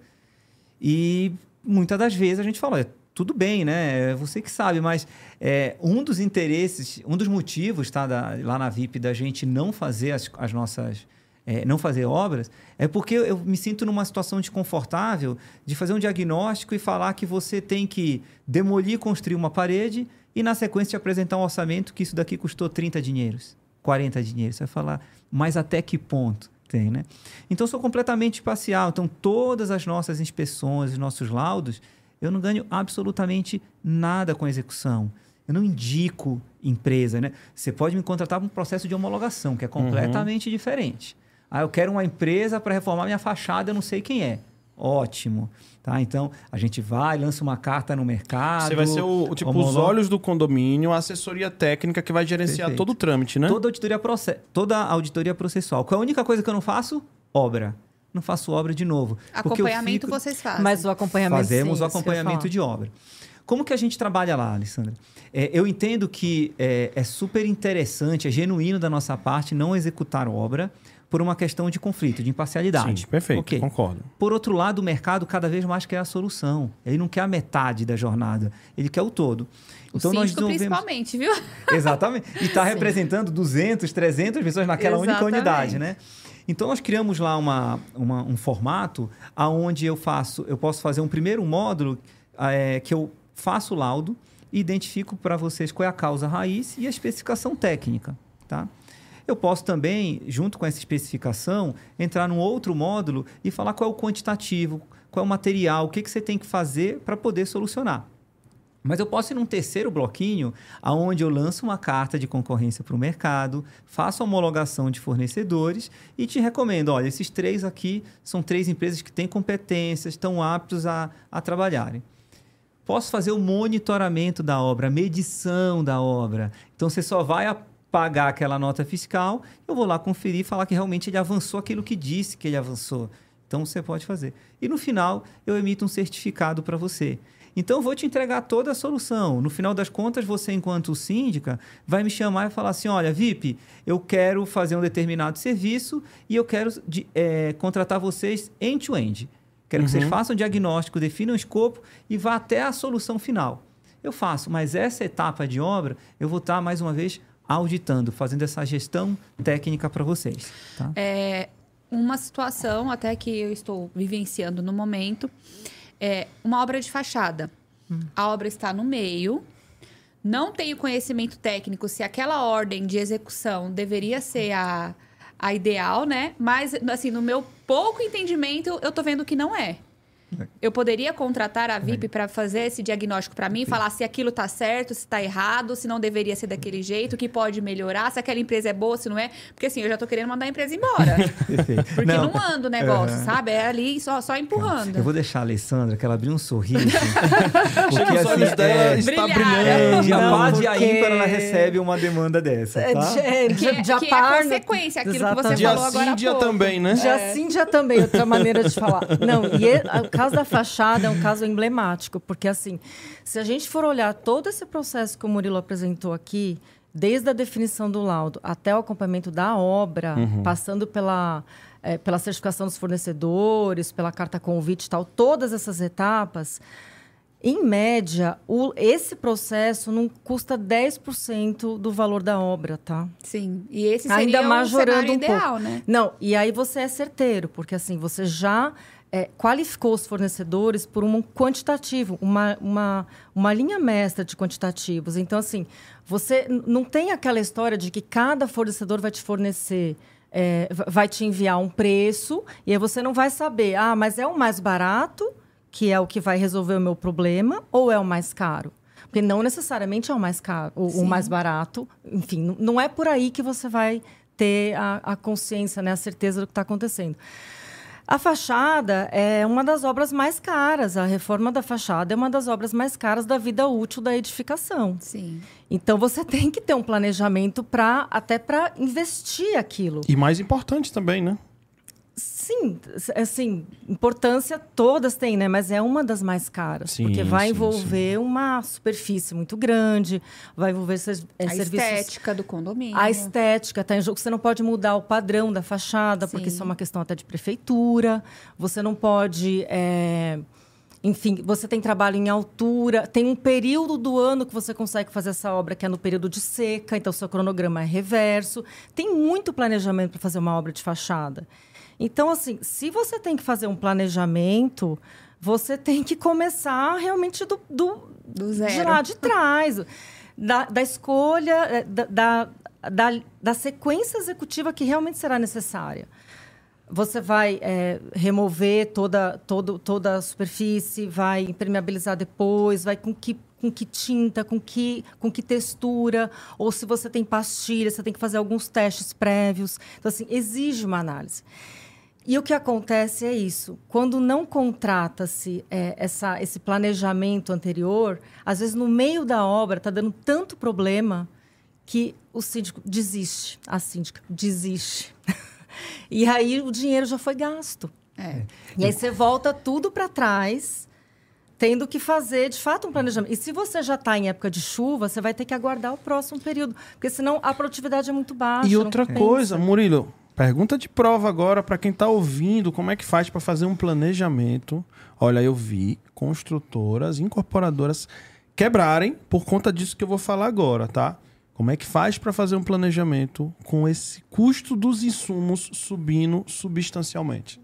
E muitas das vezes a gente fala: "Olha, tudo bem, né? É você que sabe, mas é, um dos interesses, um dos motivos tá, da- lá na VIP da gente não fazer as, as nossas. é, não fazer obras, é porque eu me sinto numa situação desconfortável de fazer um diagnóstico e falar que você tem que demolir construir uma parede e, na sequência, te apresentar um orçamento que isso daqui custou 30 dinheiros, 40 dinheiros. Você vai falar, mas até que ponto tem, né? Então, sou completamente parcial. Então, todas as nossas inspeções, os nossos laudos, eu não ganho absolutamente nada com a execução. Eu não indico empresa, né? Você pode me contratar para um processo de homologação, que é completamente diferente. Ah, eu quero uma empresa para reformar minha fachada, eu não sei quem é. Ótimo. Tá? Então, a gente vai, lança uma carta no mercado. Você vai ser o, o tipo, os homologa- olhos do condomínio, a assessoria técnica que vai gerenciar Perfeito. todo o trâmite, né? Toda auditoria, toda auditoria processual. Qual é a única coisa que eu não faço? Obra. Não faço obra de novo. Acompanhamento fico- vocês fazem. Mas o acompanhamento Fazemos sim, o acompanhamento de obra. Como que a gente trabalha lá, Alessandra? É, eu entendo que é, é super interessante, é genuíno da nossa parte não executar obra por uma questão de conflito, de imparcialidade. Sim, perfeito, Ok. concordo. Por outro lado, o mercado cada vez mais quer a solução. Ele não quer a metade da jornada, ele quer o todo. o Então, nós desenvolvemos... principalmente, viu? Exatamente. E está representando 200, 300 pessoas naquela única Exatamente. unidade, né? Então, nós criamos lá uma, uma- um formato aonde eu faço, eu posso fazer um primeiro módulo eh, que eu faço o laudo e identifico para vocês qual é a causa raiz e a especificação técnica, tá? Eu posso também, junto com essa especificação, entrar num outro módulo e falar qual é o quantitativo, qual é o material, o que, que você tem que fazer para poder solucionar. Mas eu posso ir num terceiro bloquinho, aonde eu lanço uma carta de concorrência para o mercado, faço homologação de fornecedores e te recomendo, olha, esses três aqui são três empresas que têm competências, estão aptos a, a trabalharem. Posso fazer o monitoramento da obra, a medição da obra. Então, você só vai pagar aquela nota fiscal, eu vou lá conferir e falar que realmente ele avançou aquilo que disse que ele avançou. Então, você pode fazer. E no final, eu emito um certificado para você. Então, eu vou te entregar toda a solução. No final das contas, você, enquanto síndica, vai me chamar e falar assim: olha, VIP, eu quero fazer um determinado serviço e eu quero de- eh, contratar vocês end-to-end. Quero que vocês façam o diagnóstico, definam o escopo e vá até a solução final. Eu faço, mas essa etapa de obra, eu vou estar, mais uma vez, auditando, fazendo essa gestão técnica para vocês. Tá? É, uma situação até que eu estou vivenciando no momento é uma obra de fachada. A obra está no meio. Não tenho conhecimento técnico se aquela ordem de execução deveria ser a, a ideal, né? Mas, assim, no meu pouco entendimento, eu tô vendo que não é. Eu poderia contratar a VIP para fazer esse diagnóstico para mim, falar se aquilo tá certo, se tá errado, se não deveria ser daquele jeito, o que pode melhorar, se aquela empresa é boa, se não é. Porque assim, eu já tô querendo mandar a empresa embora. Porque não, anda o negócio, Aham. sabe? É ali só, só empurrando. Eu vou deixar a Alessandra, que ela abriu um sorriso. Chega porque os olhos assim, dela, é, está brilhando. de a Não, porque- ímpar ela recebe uma demanda dessa, É, tá? é, Que, de- de a que é par- consequência, aquilo que você Exatamente. Dia falou agora sim, há dia pouco. também, né? Já sim, já também, outra maneira de falar. Não, e é- caso da fachada é um caso emblemático, porque assim, se a gente for olhar todo esse processo que o Murilo apresentou aqui, desde a definição do laudo até o acompanhamento da obra, passando pela, eh, pela certificação dos fornecedores, pela carta convite e tal, todas essas etapas, Em média, o, esse processo não custa 10% do valor da obra, tá? Sim. E esse seria Ainda o majorando cenário um ideal, pouco. né? Não, e aí você é certeiro, porque assim, você já é, qualificou os fornecedores por um quantitativo, uma, uma, uma linha mestra de quantitativos. Então, assim, você não tem aquela história de que cada fornecedor vai te fornecer. é, va- vai te enviar um preço e aí você não vai saber, ah, mas é o mais barato, que é o que vai resolver o meu problema, ou é o mais caro? Porque não necessariamente é o mais caro, o, o mais barato. Enfim, não é por aí que você vai ter a, a consciência, né, a certeza do que está acontecendo. A fachada é uma das obras mais caras. A reforma da fachada é uma das obras mais caras da vida útil da edificação. Sim. Então você tem que ter um planejamento para até para investir aquilo. E mais importante também, né? Sim, assim, importância todas têm, né? Mas é uma das mais caras. Sim, porque vai sim, envolver uma superfície muito grande, vai envolver ser- é, a serviços estética do condomínio. a estética está em jogo. Você não pode mudar o padrão da fachada, porque Sim. isso é uma questão até de prefeitura. Você não pode. é, Enfim, você tem trabalho em altura. Tem um período do ano que você consegue fazer essa obra, que é no período de seca, então seu cronograma é reverso. Tem muito planejamento para fazer uma obra de fachada. Então, assim, se você tem que fazer um planejamento, você tem que começar realmente do, do, Do de zero. lá de trás. Da, da escolha, eh, da, da, da, sequência executiva que realmente será necessária. Você vai eh, remover toda, todo, toda a superfície, vai impermeabilizar depois, vai com que, com que tinta, com que, com que textura, ou se você tem pastilha, você tem que fazer alguns testes prévios. Então, assim, exige uma análise. E o que acontece é isso. Quando não contrata-se é, essa, esse planejamento anterior, às vezes no meio da obra está dando tanto problema que o síndico desiste, a síndica desiste. e aí o dinheiro já foi gasto. É. E aí você volta tudo para trás, tendo que fazer, de fato, um planejamento. E se você já está em época de chuva, você vai ter que aguardar o próximo período, porque senão a produtividade é muito baixa. E outra coisa, Murilo, pergunta de prova agora para quem tá ouvindo, como é que faz para fazer um planejamento? Olha, eu vi construtoras, incorporadoras quebrarem por conta disso que eu vou falar agora, tá? Como é que faz para fazer um planejamento com esse custo dos insumos subindo substancialmente?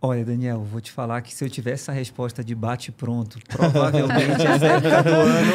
Olha, Daniel, vou te falar que se eu tivesse essa resposta de bate-pronto, provavelmente essa época do ano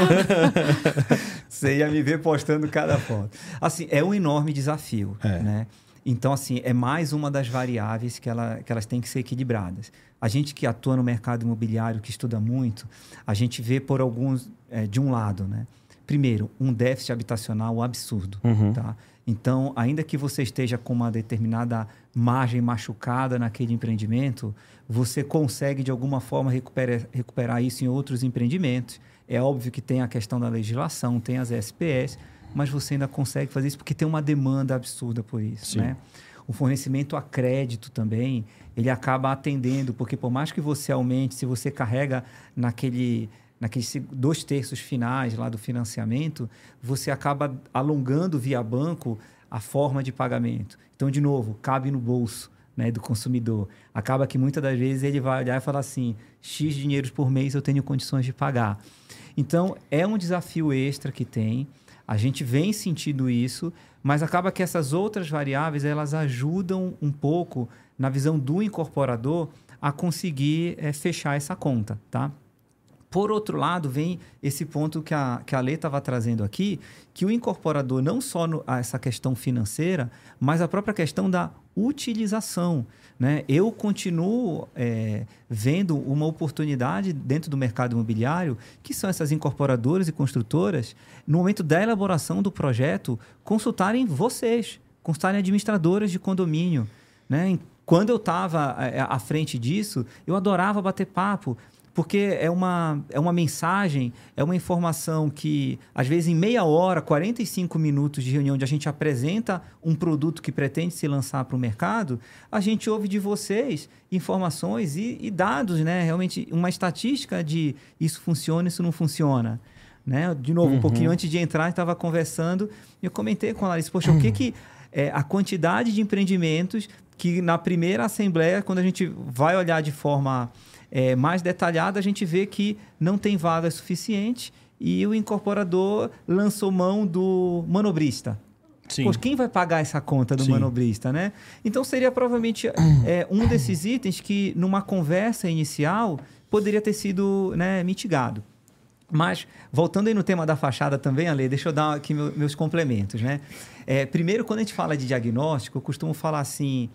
você ia me ver postando cada foto. Assim, é um enorme desafio, É. né? Então, assim, é mais uma das variáveis que, ela, que elas têm que ser equilibradas. A gente que atua no mercado imobiliário, que estuda muito, a gente vê por alguns, é, de um lado, né? Primeiro, um déficit habitacional absurdo, Uhum. tá? Então, ainda que você esteja com uma determinada margem machucada naquele empreendimento, você consegue de alguma forma recuperar, recuperar isso em outros empreendimentos. É óbvio que tem a questão da legislação, tem as SPS, mas você ainda consegue fazer isso porque tem uma demanda absurda por isso, Sim. né? O fornecimento a crédito também, ele acaba atendendo, porque por mais que você aumente, se você carrega naquele naqueles dois terços finais lá do financiamento, você acaba alongando via banco a forma de pagamento. Então, de novo, cabe no bolso né, do consumidor. Acaba que muitas das vezes ele vai olhar e falar assim: X dinheiros por mês eu tenho condições de pagar. Então, é um desafio extra que tem. A gente vem sentindo isso, mas acaba que essas outras variáveis elas ajudam um pouco na visão do incorporador a conseguir eh, fechar essa conta, tá? Por outro lado, vem esse ponto que a, que a Lê estava trazendo aqui, que o incorporador, não só no, essa questão financeira, mas a própria questão da utilização. Né? Eu continuo é, vendo uma oportunidade dentro do mercado imobiliário, que são essas incorporadoras e construtoras, no momento da elaboração do projeto, consultarem vocês, consultarem administradoras de condomínio. Né? Quando eu estava à frente disso, eu adorava bater papo, porque é uma, é uma mensagem, é uma informação que, às vezes, em meia hora, 45 minutos de reunião, onde a gente apresenta um produto que pretende se lançar para o mercado, a gente ouve de vocês informações e, e dados, né? Realmente, uma estatística de isso funciona, isso não funciona. Né? De novo, um pouquinho antes de entrar, estava conversando e eu comentei com a Larissa, poxa, o que que é, a quantidade de empreendimentos que na primeira assembleia, quando a gente vai olhar de forma é, mais detalhada, a gente vê que não tem vagas suficientes e o incorporador lançou mão do manobrista. Sim. Poxa, quem vai pagar essa conta do Sim. manobrista, né? Então seria provavelmente é, um desses itens que, numa conversa inicial, poderia ter sido né, mitigado. Mas, voltando aí no tema da fachada também, Ale, deixa eu dar aqui meu- meus complementos, né? É, primeiro, quando a gente fala de diagnóstico, eu costumo falar assim,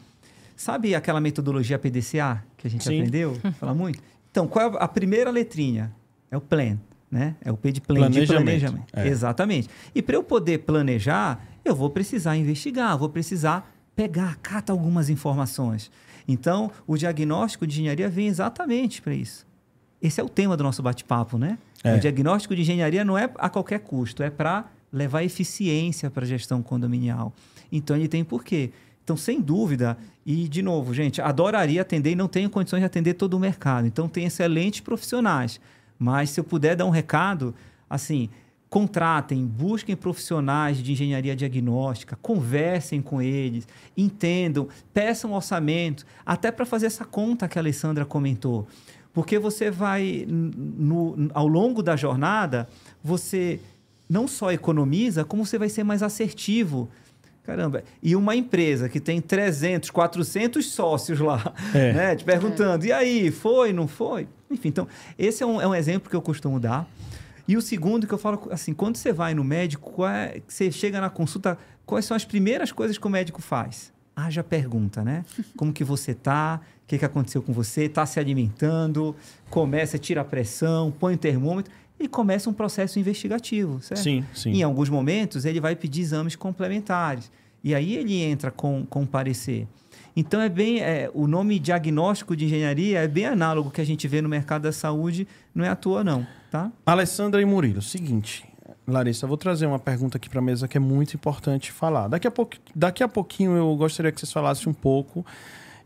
sabe aquela metodologia PDCA que a gente Sim. aprendeu? Fala muito? Então, qual é a primeira letrinha? É o plan, né? É o P de plan, de Planejamento. planejamento. É. Exatamente. E para eu poder planejar, eu vou precisar investigar, vou precisar pegar, catar algumas informações. Então, o diagnóstico de engenharia vem exatamente para isso. Esse é o tema do nosso bate-papo, né? É. O diagnóstico de engenharia não é a qualquer custo, é para levar eficiência para a gestão condominial. Então, ele tem porquê. Então, sem dúvida, e de novo, gente, adoraria atender e não tenho condições de atender todo o mercado. Então, tem excelentes profissionais. Mas se eu puder dar um recado, assim, contratem, busquem profissionais de engenharia diagnóstica, conversem com eles, entendam, peçam orçamento, até para fazer essa conta que a Alessandra comentou. Porque você vai, no- ao longo da jornada, você não só economiza, como você vai ser mais assertivo. Caramba, e uma empresa que tem 300, 400 sócios lá, É. né, te perguntando, e aí, foi, não foi? Enfim, então, esse é um, é um exemplo que eu costumo dar. E o segundo que eu falo, assim, quando você vai no médico, qual é- você chega na consulta, quais são as primeiras coisas que o médico faz? Haja pergunta, né? Como que você tá? O que, que aconteceu com você? Tá se alimentando? Começa, tira a pressão, põe o termômetro e começa um processo investigativo, certo? Sim, sim. Em alguns momentos, ele vai pedir exames complementares. E aí ele entra com, com parecer. Então, é bem. é, o nome diagnóstico de engenharia é bem análogo que a gente vê no mercado da saúde, não é à toa, não. Tá? Alessandra e Murilo, seguinte. Larissa, vou trazer uma pergunta aqui para a mesa que é muito importante falar. Daqui a, pouco, daqui a pouquinho eu gostaria que vocês falassem um pouco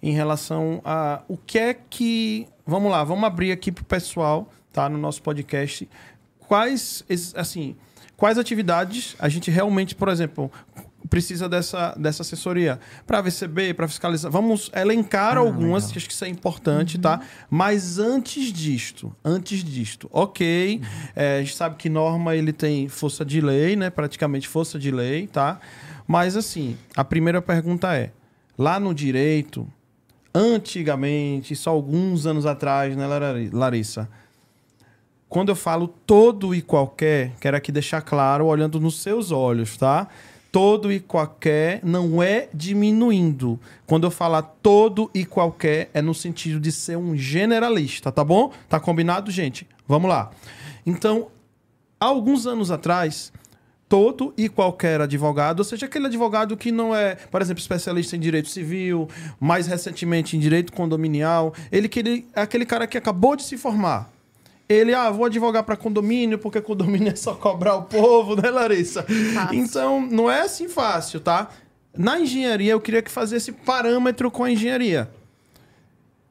em relação a o que é que. Vamos lá, vamos abrir aqui para o pessoal, tá? No nosso podcast. Quais, assim, quais atividades a gente realmente, por exemplo, precisa dessa, dessa assessoria para VCB, para fiscalizar. Vamos elencar Ah, algumas, legal. que acho que isso é importante, tá? Mas antes disto, antes disto, ok, é, a gente sabe que norma ele tem força de lei, né? Praticamente força de lei, tá? Mas assim, a primeira pergunta é: lá no direito, antigamente, só alguns anos atrás, né, Lari- Larissa? Quando eu falo todo e qualquer, quero aqui deixar claro, olhando nos seus olhos, tá? Todo e qualquer não é diminuindo. Quando eu falar todo e qualquer, é no sentido de ser um generalista, tá bom? Tá combinado, gente? Vamos lá. Então, há alguns anos atrás, todo e qualquer advogado, ou seja, aquele advogado que não é, por exemplo, especialista em direito civil, mais recentemente em direito condominial, ele é aquele cara que acabou de se formar. Ele, ah, vou advogar para condomínio, porque condomínio é só cobrar o povo, né, Larissa? Fácil. Então, não é assim fácil, tá? Na engenharia, eu queria que fazesse esse parâmetro com a engenharia.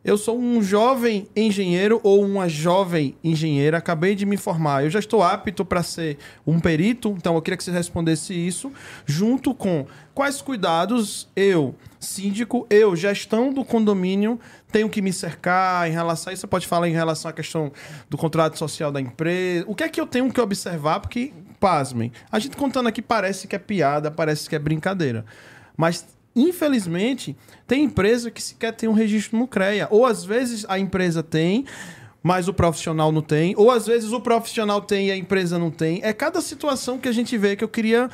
Eu sou um jovem engenheiro ou uma jovem engenheira, acabei de me formar. Eu já estou apto para ser um perito, então eu queria que você respondesse isso, junto com quais cuidados eu, síndico, eu, gestão do condomínio, tenho que me cercar em relação a isso. Você pode falar em relação à questão do contrato social da empresa. O que é que eu tenho que observar? Porque, pasmem, a gente contando aqui parece que é piada, parece que é brincadeira. Mas infelizmente, tem empresa que sequer tem um registro no CREA. Ou às vezes a empresa tem, mas o profissional não tem. Ou às vezes o profissional tem e a empresa não tem. É cada situação que a gente vê que eu queria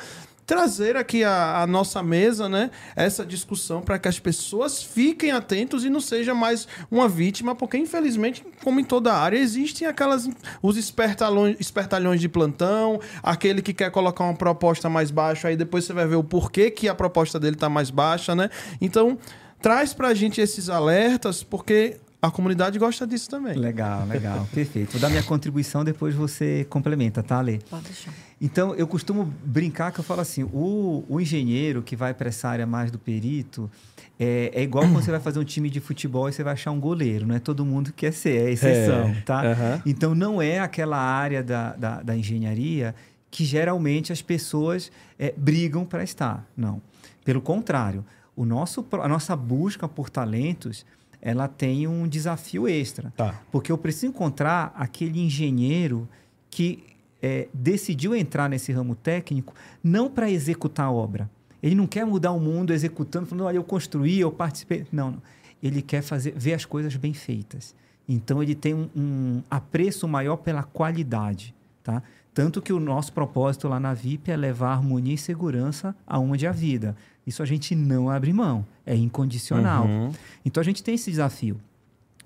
trazer aqui a, a nossa mesa, né? Essa discussão para que as pessoas fiquem atentos e não seja mais uma vítima, porque infelizmente, como em toda área, existem aquelas os espertalhões, espertalhões de plantão, aquele que quer colocar uma proposta mais baixa, aí depois você vai ver o porquê que a proposta dele está mais baixa, né? Então, traz pra gente esses alertas, porque a comunidade gosta disso também. Legal, legal. Perfeito. Vou dar minha contribuição, depois você complementa, tá, Lê? Pode deixar. Então, eu costumo brincar que eu falo assim: o, o engenheiro que vai para essa área mais do perito é, é igual quando você vai fazer um time de futebol e você vai achar um goleiro. Não é todo mundo que quer ser, é exceção, É, tá? Então, não é aquela área da, da, da engenharia que geralmente as pessoas é, brigam para estar. Não. Pelo contrário, o nosso, a nossa busca por talentos ela tem um desafio extra. Tá. Porque eu preciso encontrar aquele engenheiro que é, decidiu entrar nesse ramo técnico não para executar a obra. Ele não quer mudar o mundo executando, falando, olha, eu construí, eu participei. Não, não. Ele quer fazer, ver as coisas bem feitas. Então, ele tem um, um apreço maior pela qualidade, tá? Tanto que o nosso propósito lá na VIP é levar harmonia e segurança aonde a vida. Isso a gente não abre mão, é incondicional. Uhum. Então a gente tem esse desafio.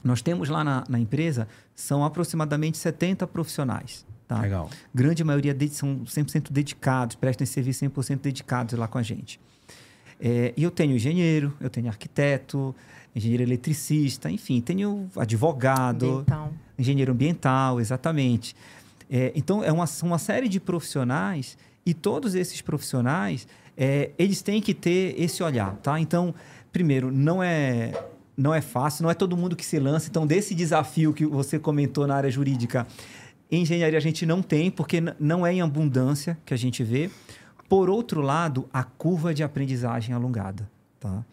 Nós temos lá na, na empresa, são aproximadamente 70 profissionais. Tá? Legal. Grande maioria deles são 100% dedicados, prestam esse serviço 100% dedicados lá com a gente. É, e eu tenho engenheiro, eu tenho arquiteto, engenheiro eletricista, enfim, tenho advogado, Ambiental. engenheiro ambiental, exatamente. É, então, é uma, são uma série de profissionais e todos esses profissionais, é, eles têm que ter esse olhar, tá? Então, primeiro, não é, não é fácil, não é todo mundo que se lança. Então, desse desafio que você comentou na área jurídica, engenharia a gente não tem, porque não é em abundância que a gente vê. Por outro lado, a curva de aprendizagem alongada, tá?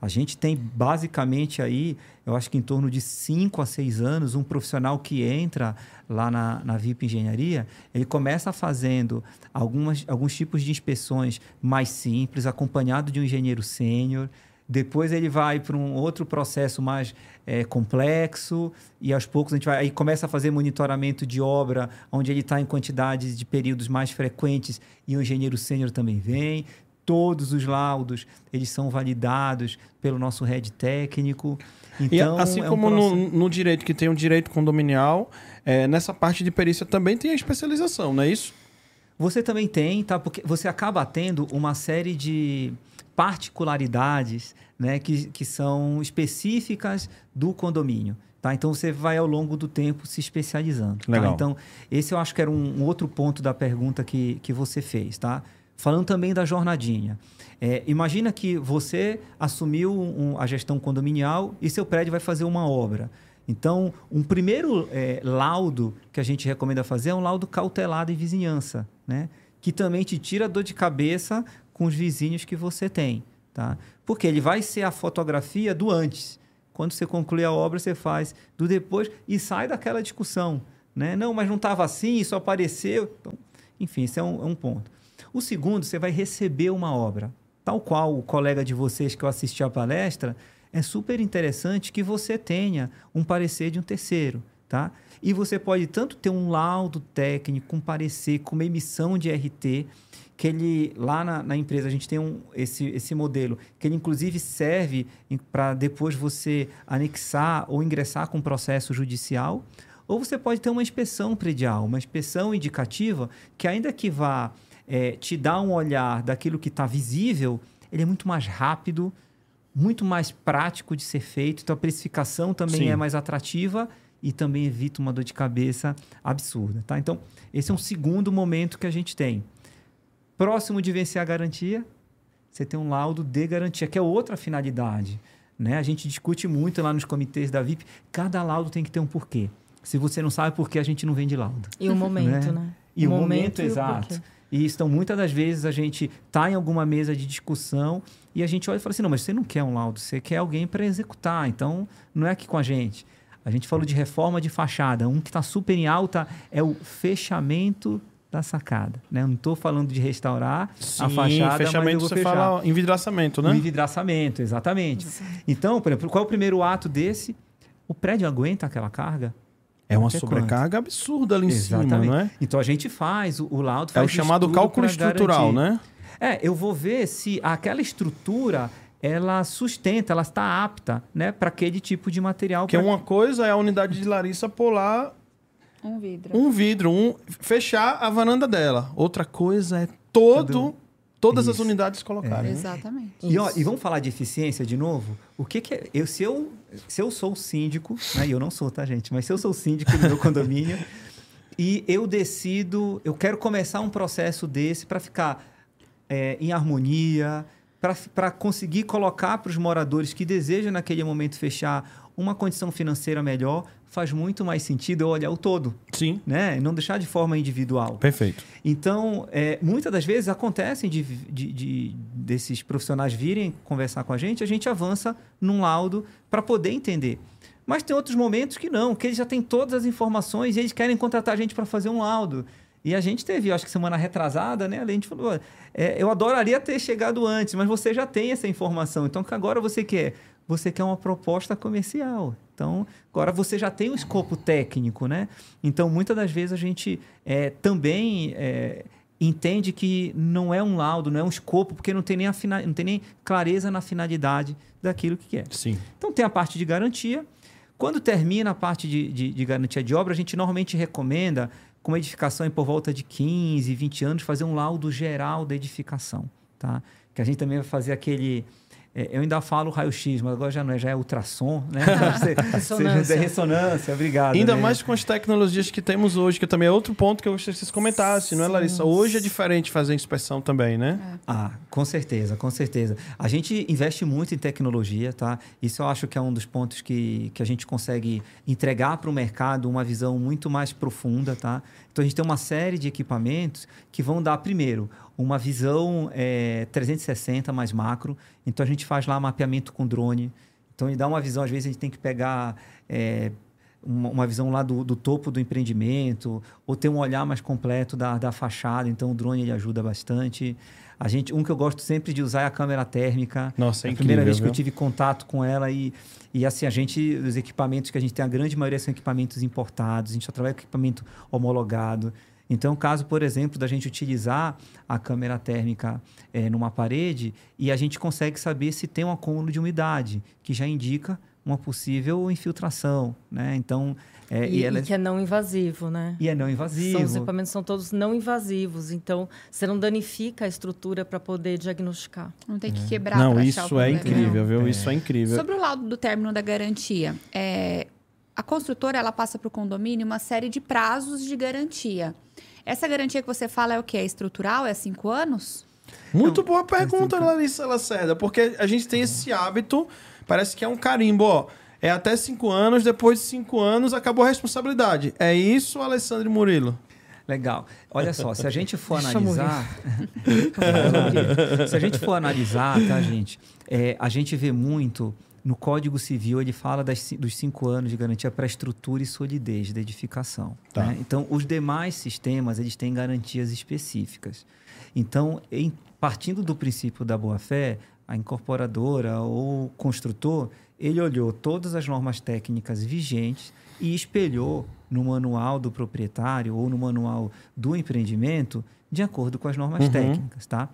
A gente tem basicamente aí, eu acho que em torno de 5 a 6 anos, um profissional que entra lá na, na VIP Engenharia, ele começa fazendo algumas, alguns tipos de inspeções mais simples, acompanhado de um engenheiro sênior. Depois ele vai para um outro processo mais eh, complexo e aos poucos a gente vai aí começa a fazer monitoramento de obra, onde ele está em quantidades de períodos mais frequentes e o engenheiro sênior também vem. Todos os laudos eles são validados pelo nosso head técnico. Então, e assim é um como processo- no, no direito que tem o direito condominial, é, nessa parte de perícia também tem a especialização, não é isso? Você também tem, tá? Porque você acaba tendo uma série de particularidades né, que, que são específicas do condomínio. Tá? Então você vai ao longo do tempo se especializando. tá? Legal. Então, esse eu acho que era um, um outro ponto da pergunta que, que você fez. Tá? Falando também da jornadinha. É, imagina que você assumiu um- a gestão condominial e seu prédio vai fazer uma obra. Então, um primeiro é, laudo que a gente recomenda fazer é um laudo cautelar de vizinhança, né? Que também te tira dor de cabeça com os vizinhos que você tem, tá? Porque ele vai ser a fotografia do antes. Quando você conclui a obra, você faz do depois e sai daquela discussão, né? Não, mas não estava assim, isso apareceu. Então, enfim, esse é um, é um ponto. O segundo, você vai receber uma obra. Tal qual o colega de vocês que eu assisti à palestra, é super interessante que você tenha um parecer de um terceiro, tá? E você pode tanto ter um laudo técnico, um parecer, com uma emissão de RT, que ele, lá na, na empresa, a gente tem um, esse, esse modelo, que ele inclusive serve para depois você anexar ou ingressar com um processo judicial, ou você pode ter uma inspeção predial, uma inspeção indicativa, que ainda que vá eh, te dar um olhar daquilo que está visível, ele é muito mais rápido, muito mais prático de ser feito. Então a precificação também Sim. é mais atrativa e também evita uma dor de cabeça absurda. Tá? Então, esse é um segundo momento que a gente tem. Próximo de vencer a garantia, você tem um laudo de garantia, que é outra finalidade. Né? A gente discute muito lá nos comitês da VIP, cada laudo tem que ter um porquê. Se você não sabe por que a gente não vende laudo. E o momento, né? E o momento, e o exato. E então, muitas das vezes, a gente está em alguma mesa de discussão e a gente olha e fala assim: não, mas você não quer um laudo, você quer alguém para executar, então não é aqui com a gente. A gente falou de reforma de fachada. Um que está super em alta é o fechamento da sacada. Né? Eu não estou falando de restaurar a fachada, mas eu fechamento vou você fechar. fala envidraçamento, O né? envidraçamento, exatamente. Então, por exemplo, qual é o primeiro ato desse? O prédio aguenta aquela carga? É uma sobrecarga absurda ali em cima, não é? Então a gente faz o, o laudo. É faz o chamado cálculo estrutural, garantir. né? É, eu vou ver se aquela estrutura ela sustenta, ela está apta, né, para aquele tipo de material. Porque pra- uma coisa é a unidade de Larissa pular Um vidro. um vidro, um fechar a varanda dela. Outra coisa é todo, Tudo- todas as Isso. unidades colocarem. né? Exatamente. E, ó, e vamos falar de eficiência de novo? O que, que é. Eu, se, eu, se eu sou o síndico, né, e eu não sou, tá, gente? Mas se eu sou o síndico do meu condomínio e eu decido, eu quero começar um processo desse para ficar é, em harmonia, para conseguir colocar para os moradores que desejam naquele momento fechar uma condição financeira melhor, faz muito mais sentido eu olhar o todo, Sim. né? E não deixar de forma individual. Perfeito. Então, é, muitas das vezes acontecem de, de- de- desses profissionais virem conversar com a gente, a gente avança num laudo para poder entender. Mas tem outros momentos que não, que eles já têm todas as informações e eles querem contratar a gente para fazer um laudo. E a gente teve, acho que semana retrasada, né? A gente falou, é, eu adoraria ter chegado antes, mas você já tem essa informação. Então, o que agora você quer? Você quer uma proposta comercial. Então, agora você já tem o escopo técnico, né? Então, muitas das vezes a gente é, também é, entende que não é um laudo, não é um escopo, porque não tem nem, fina- não tem nem clareza na finalidade daquilo que quer. Sim. Então tem a parte de garantia. Quando termina a parte de, de- de garantia de obra, a gente normalmente recomenda, com uma edificação por volta de 15, 20 anos, fazer um laudo geral da edificação. Tá? Que a gente também vai fazer aquele. É, eu ainda falo raio-x, mas agora já não é, já é ultrassom, né? Você- Ressonância. Seja ressonância, obrigado. Ainda né? mais com as tecnologias que temos hoje, que também é outro ponto que eu gostaria que vocês comentassem, não é, Larissa? Hoje é diferente fazer inspeção também, né? Ah, com certeza, com certeza. A gente investe muito em tecnologia, tá? Isso eu acho que é um dos pontos que, que a gente consegue entregar para o mercado uma visão muito mais profunda, tá? Então a gente tem uma série de equipamentos que vão dar, primeiro, uma visão eh, 360 mais macro. Então a gente faz lá mapeamento com drone. Então ele dá uma visão, às vezes a gente tem que pegar. eh, uma, uma visão lá do, do topo do empreendimento, ou ter um olhar mais completo da, da fachada, então o drone ele ajuda bastante. A gente, um que eu gosto sempre de usar é a câmera térmica. Nossa, é a primeira vez que eu viu? tive contato com ela e, e assim, a gente, os equipamentos que a gente tem, a grande maioria são equipamentos importados, a gente só trabalha com equipamento homologado. Então, caso, por exemplo, da gente utilizar a câmera térmica eh, numa parede e a gente consegue saber se tem um acúmulo de umidade, que já indica uma possível infiltração, né? Então, eh, E, ela e que é não invasivo, né? e é não invasivo. São, os equipamentos são todos não invasivos, então você não danifica a estrutura para poder diagnosticar. Não tem que quebrar Não, pra achar o isso é incrível, viu? Isso é incrível. Sobre o laudo do término da garantia, é, a construtora ela passa para o condomínio uma série de prazos de garantia. Essa garantia que você fala é o quê? É estrutural? É cinco anos? Muito boa pergunta, Larissa Lacerda, porque a gente tem esse hábito, parece que é um carimbo, ó. É até cinco anos, depois de cinco anos acabou a responsabilidade. É isso, Alessandro Murilo? Legal. Olha só, se a gente for Deixa analisar. se a gente for analisar, tá, gente? É, a gente vê muito. No Código Civil, ele fala das dos cinco anos de garantia para estrutura e solidez da edificação. Tá. né? Então, os demais sistemas, eles têm garantias específicas. Então, em- partindo do princípio da boa-fé, a incorporadora ou o construtor, ele olhou todas as normas técnicas vigentes e espelhou no manual do proprietário ou no manual do empreendimento de acordo com as normas Uhum. técnicas, tá?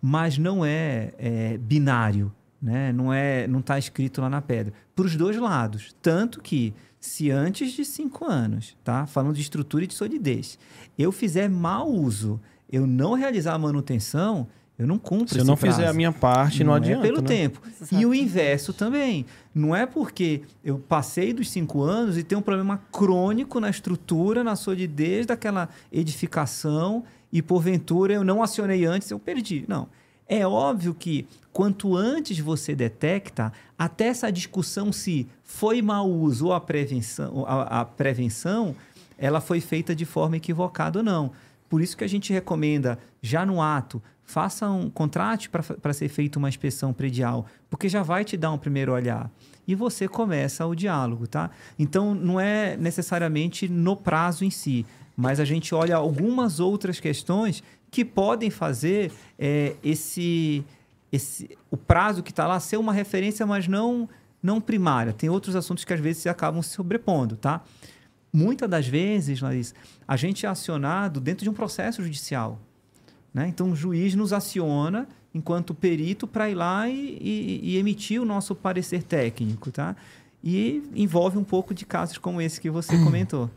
Mas não é, é, binário, né? Não é, não está escrito lá na pedra. Para os dois lados, tanto que se antes de cinco anos, tá? Falando de estrutura e de solidez, eu fizer mau uso, eu não realizar a manutenção, eu não cumpro Se eu não fizer prazo. a minha parte, não, adianta. É pelo né? tempo. E o inverso também. Não é porque eu passei dos cinco anos e tenho um problema crônico na estrutura, na solidez daquela edificação e, porventura, eu não acionei antes, eu perdi. Não. É óbvio que quanto antes você detecta, até essa discussão se foi mau uso ou a prevenção, a, a prevenção, ela foi feita de forma equivocada ou não. Por isso que a gente recomenda, já no ato, faça um contrato para ser feita uma inspeção predial, porque já vai te dar um primeiro olhar. E você começa o diálogo, tá? Então, não é necessariamente no prazo em si, mas a gente olha algumas outras questões que podem fazer é, esse, esse o prazo que está lá ser uma referência, mas não não primária. Tem outros assuntos que às vezes acabam se sobrepondo, tá? Muitas das vezes, Larissa, a gente é acionado dentro de um processo judicial. Né? Então, o juiz nos aciona enquanto perito para ir lá e, e- e emitir o nosso parecer técnico. Tá? E envolve um pouco de casos como esse que você comentou.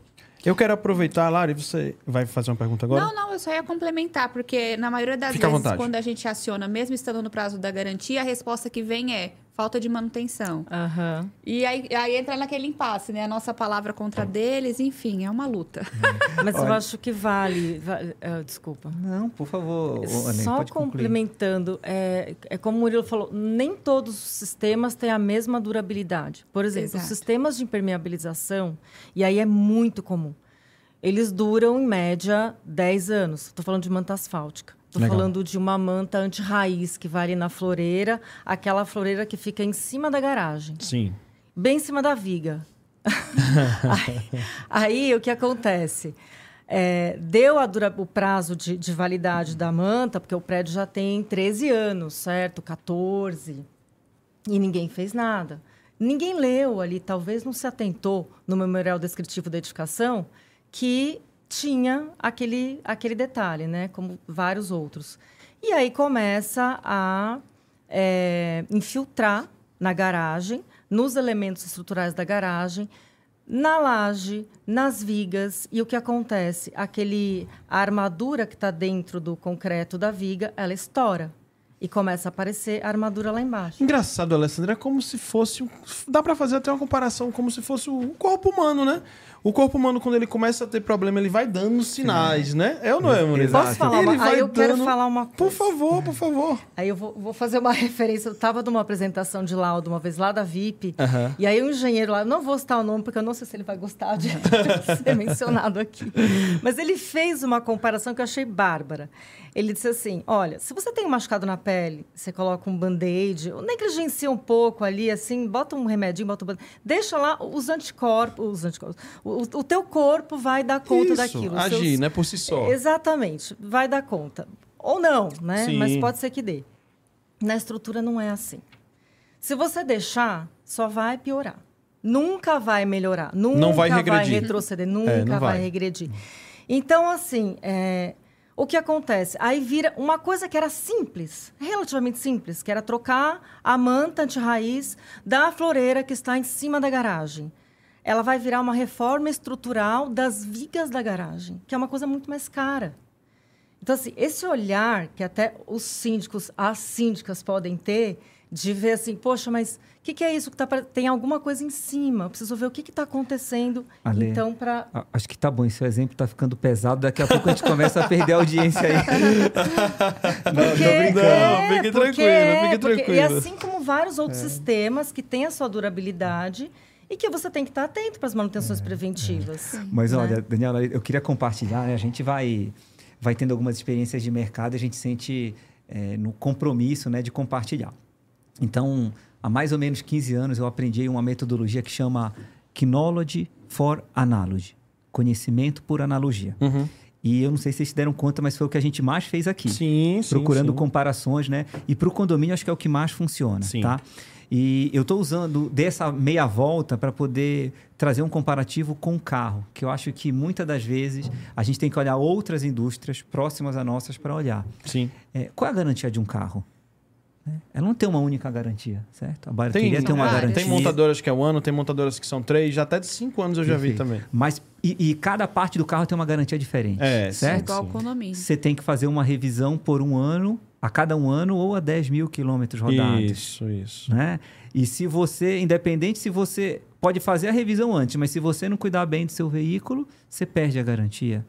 Eu quero aproveitar, Lari, você vai fazer uma pergunta agora? Não, não, eu só ia complementar, porque na maioria das Fica vezes, quando a gente aciona, mesmo estando no prazo da garantia, a resposta que vem é: falta de manutenção. Aham. E aí, aí entra naquele impasse, né? A nossa palavra contra deles, enfim, é uma luta. Mas eu acho que vale. va- ah, desculpa. Não, por favor, Anem, Só complementando, é, é como o Murilo falou, nem todos os sistemas têm a mesma durabilidade. Por exemplo, os Exato. sistemas de impermeabilização, e aí é muito comum, eles duram em média 10 anos. Estou falando de manta asfáltica. Estou falando de uma manta anti-raiz que vai ali na floreira, aquela floreira que fica em cima da garagem Sim. bem em cima da viga. aí, aí, o que acontece? É, deu dura- o prazo de, de validade da manta, porque o prédio já tem 13 anos, certo? 14. E ninguém fez nada. Ninguém leu ali, talvez não se atentou no memorial descritivo da edificação, que tinha aquele, aquele detalhe, né? Como vários outros. E aí começa a é, infiltrar na garagem, nos elementos estruturais da garagem, na laje, nas vigas. E o que acontece? Aquele, a armadura que está dentro do concreto da viga, ela estoura. E começa a aparecer a armadura lá embaixo. Engraçado, Alessandra, é como se fosse. um- Dá pra fazer até uma comparação como se fosse o corpo humano, né? O corpo humano, quando ele começa a ter problema, ele vai dando sinais, né? É ou não é, Murilo? Posso falar Ele uma... Aí eu quero dando- falar uma Por coisa. favor, por favor. Aí eu vou, vou fazer uma referência. Eu estava numa apresentação de laudo uma vez lá da VIP. Aham. E aí o engenheiro lá, não vou citar o nome, porque eu não sei se ele vai gostar de ser mencionado aqui. Mas ele fez uma comparação que eu achei bárbara. Ele disse assim: olha, se você tem um machucado na pele, você coloca um band-aid, negligencia um pouco ali, assim, bota um remedinho, bota um band deixa lá os anticorpos, os anticorpos. O, o teu corpo vai dar conta Isso, daquilo. Agir, seus- né? Por si só. Exatamente, vai dar conta. Ou não, né? Sim. Mas pode ser que dê. Na estrutura não é assim. Se você deixar, só vai piorar. Nunca vai melhorar. Nunca Não vai regredir. retroceder. Nunca É, vai. vai. regredir. Então, assim, é, o que acontece? Aí vira uma coisa que era simples, relativamente simples, que era trocar a manta anti-raiz da floreira que está em cima da garagem. Ela vai virar uma reforma estrutural das vigas da garagem, que é uma coisa muito mais cara. Então, assim, esse olhar que até os síndicos, as síndicas podem ter, de ver assim, poxa, mas o que, que é isso que tá apare- tem alguma coisa em cima? Eu preciso ver o que está acontecendo. Ale. Então, para Acho que tá bom, esse exemplo tá ficando pesado. Daqui a pouco a gente começa a perder a audiência aí. Porque, brincando. é, Fique porque tranquilo, é, fique porque- tranquilo. É. E assim como vários outros sistemas que têm a sua durabilidade e que você tem que estar atento para as manutenções preventivas. Mas né? olha, Daniela, eu queria compartilhar, né? A gente vai, vai tendo algumas experiências de mercado e a gente sente é, no compromisso né, de compartilhar. Então, há mais ou menos 15 anos eu aprendi uma metodologia que chama Knology for Analogy. Conhecimento por analogia. Uhum. E eu não sei se vocês se deram conta, mas foi o que a gente mais fez aqui. Sim, sim. procurando sim. comparações, né? E para o condomínio acho que é o que mais funciona, Sim. tá? E eu estou usando dessa meia volta para poder trazer um comparativo com o carro, que eu acho que muitas das vezes a gente tem que olhar outras indústrias próximas a nossas para olhar. Sim. É, qual é a garantia de um carro? Né? Ela não tem uma única garantia, certo? A Tem, bateria tem uma várias. garantia. tem montadoras que é um ano, tem montadoras que são três, já até de cinco anos eu já vi também. Mas e, e cada parte do carro tem uma garantia diferente, É, certo? Igual condomínio. Você tem que fazer uma revisão por um ano, a cada um ano ou a 10 mil quilômetros rodados. Isso, isso. né? E se você, independente se você pode fazer a revisão antes, mas se você não cuidar bem do seu veículo, você perde a garantia,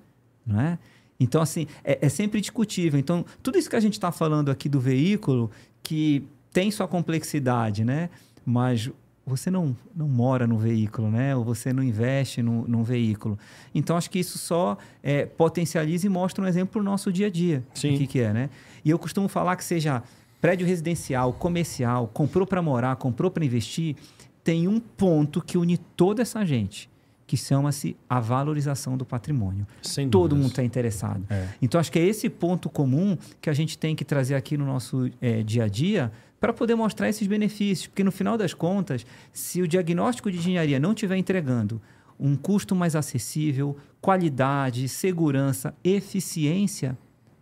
não é? Então, assim, é, é sempre discutível. Então, tudo isso que a gente está falando aqui do veículo, que tem sua complexidade, né? Mas você não, não mora no veículo, né? Ou você não investe no, num veículo. Então, acho que isso só é, potencializa e mostra um exemplo para o nosso dia a dia. Sim. O que, que é, né? E eu costumo falar que seja prédio residencial, comercial, comprou para morar, comprou para investir, tem um ponto que une toda essa gente, que chama-se a valorização do patrimônio. Sem Todo dúvidas. mundo está interessado. É. Então, acho que é esse ponto comum que a gente tem que trazer aqui no nosso eh, dia a dia para poder mostrar esses benefícios. Porque, no final das contas, se o diagnóstico de engenharia não estiver entregando um custo mais acessível, qualidade, segurança, eficiência,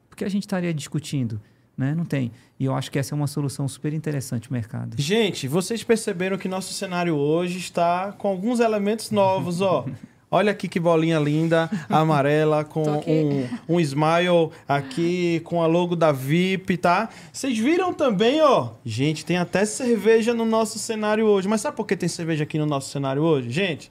por que a gente estaria discutindo? Né? Não tem. E eu acho que essa é uma solução super interessante mercado. Gente, vocês perceberam que nosso cenário hoje está com alguns elementos novos, ó. Olha aqui que bolinha linda, amarela, com um, um smile aqui, com a logo da VIP, tá? Vocês viram também, ó. Gente, tem até cerveja no nosso cenário hoje. Mas sabe por que tem cerveja aqui no nosso cenário hoje? Gente,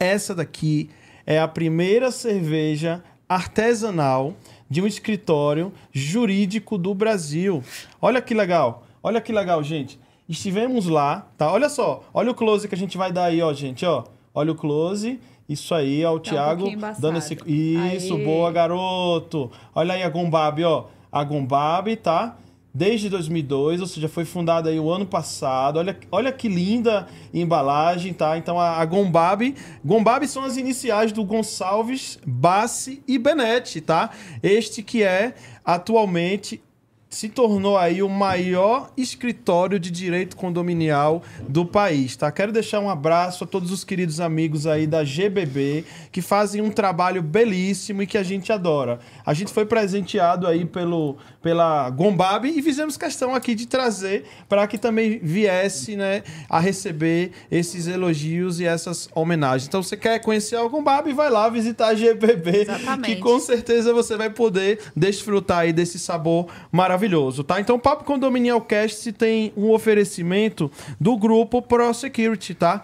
essa daqui é a primeira cerveja artesanal de um escritório jurídico do Brasil. Olha que legal. Olha que legal, gente. Estivemos lá, tá? Olha só. Olha o close que a gente vai dar aí, ó, gente, ó. Olha o close. Isso aí, ó, o Tá um Thiago embaçado. dando esse Isso, Aê. boa, garoto. Olha aí a Gombab, ó. A Gombab, tá? Desde 2002, ou seja, foi fundada aí o ano passado. Olha, olha que linda embalagem, tá? Então a, a Gombab, Gombab são as iniciais do Gonçalves, Bassi e Benetti, tá? Este que é atualmente se tornou aí o maior escritório de direito condominial do país, tá? Quero deixar um abraço a todos os queridos amigos aí da GBB que fazem um trabalho belíssimo e que a gente adora. A gente foi presenteado aí pelo pela Gombab e fizemos questão aqui de trazer para que também viesse, né, a receber esses elogios e essas homenagens. Então, você quer conhecer a Gombab, vai lá visitar a GBB, Exatamente. que com certeza você vai poder desfrutar aí desse sabor maravilhoso, tá? Então, Papo Condominial Cast tem um oferecimento do grupo Pro Security, tá?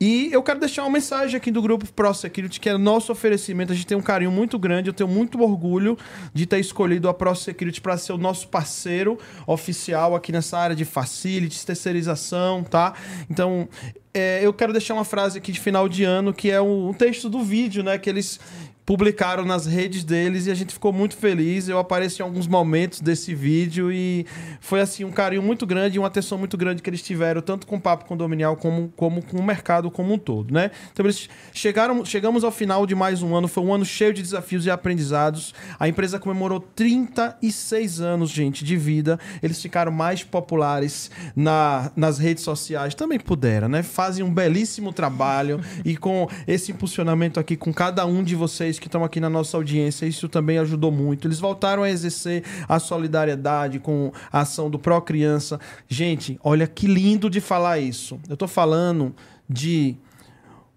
E eu quero deixar uma mensagem aqui do grupo Pro Security, que é nosso oferecimento. A gente tem um carinho muito grande, eu tenho muito orgulho de ter escolhido a Pro Security para ser o nosso parceiro oficial aqui nessa área de facilities, terceirização, tá? Então, é, eu quero deixar uma frase aqui de final de ano, que é um, um texto do vídeo, né? Que eles publicaram nas redes deles e a gente ficou muito feliz. Eu apareci em alguns momentos desse vídeo e foi assim um carinho muito grande e uma atenção muito grande que eles tiveram tanto com o papo condominial como, como com o mercado como um todo, né? Então eles chegaram, chegamos ao final de mais um ano, foi um ano cheio de desafios e aprendizados. A empresa comemorou 36 anos, gente, de vida. Eles ficaram mais populares na, nas redes sociais, também puderam, né? Fazem um belíssimo trabalho e com esse impulsionamento aqui com cada um de vocês que estão aqui na nossa audiência, isso também ajudou muito. Eles voltaram a exercer a solidariedade com a ação do Pro Criança. Gente, olha que lindo de falar isso. Eu tô falando de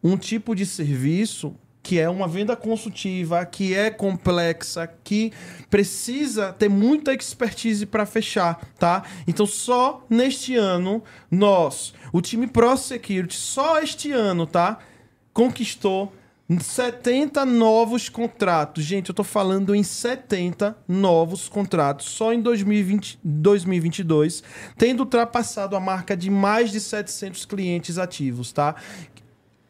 um tipo de serviço que é uma venda consultiva, que é complexa, que precisa ter muita expertise para fechar, tá? Então só neste ano nós, o time Pro Security, só este ano, tá? Conquistou 70 novos contratos. Gente, eu tô falando em 70 novos contratos só em 2020, 2022, tendo ultrapassado a marca de mais de 700 clientes ativos, tá?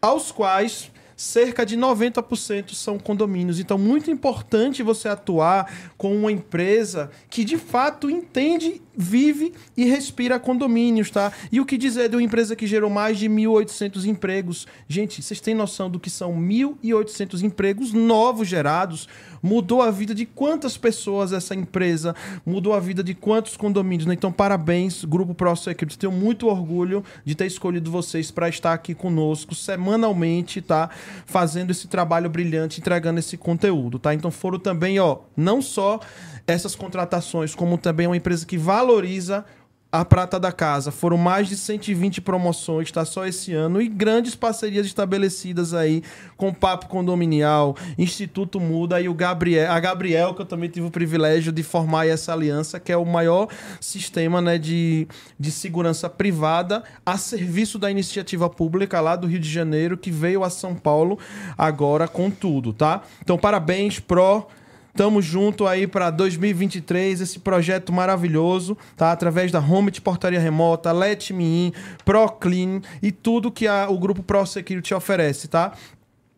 aos quais cerca de 90% são condomínios. Então, muito importante você atuar com uma empresa que de fato entende, vive e respira condomínios, tá? E o que dizer de uma empresa que gerou mais de 1.800 empregos? Gente, vocês têm noção do que são 1.800 empregos novos gerados? Mudou a vida de quantas pessoas essa empresa? Mudou a vida de quantos condomínios? Né? Então, parabéns, Grupo Pro Security. Tenho muito orgulho de ter escolhido vocês para estar aqui conosco semanalmente, tá? Fazendo esse trabalho brilhante, entregando esse conteúdo, tá? Então, foram também, ó, não só essas contratações, como também uma empresa que valoriza a prata da casa. Foram mais de 120 promoções, tá? Só esse ano. E grandes parcerias estabelecidas aí com Papo Condominial, Instituto Muda e o Gabriel, a Gabriel, que eu também tive o privilégio de formar essa aliança, que é o maior sistema né, de, de segurança privada a serviço da iniciativa pública lá do Rio de Janeiro, que veio a São Paulo agora com tudo, tá? Então, parabéns, Pro. Tamo junto aí para 2023, esse projeto maravilhoso, tá? Através da Home de portaria remota, Let Me In, ProClean e tudo que a- o grupo Pro Security oferece, tá?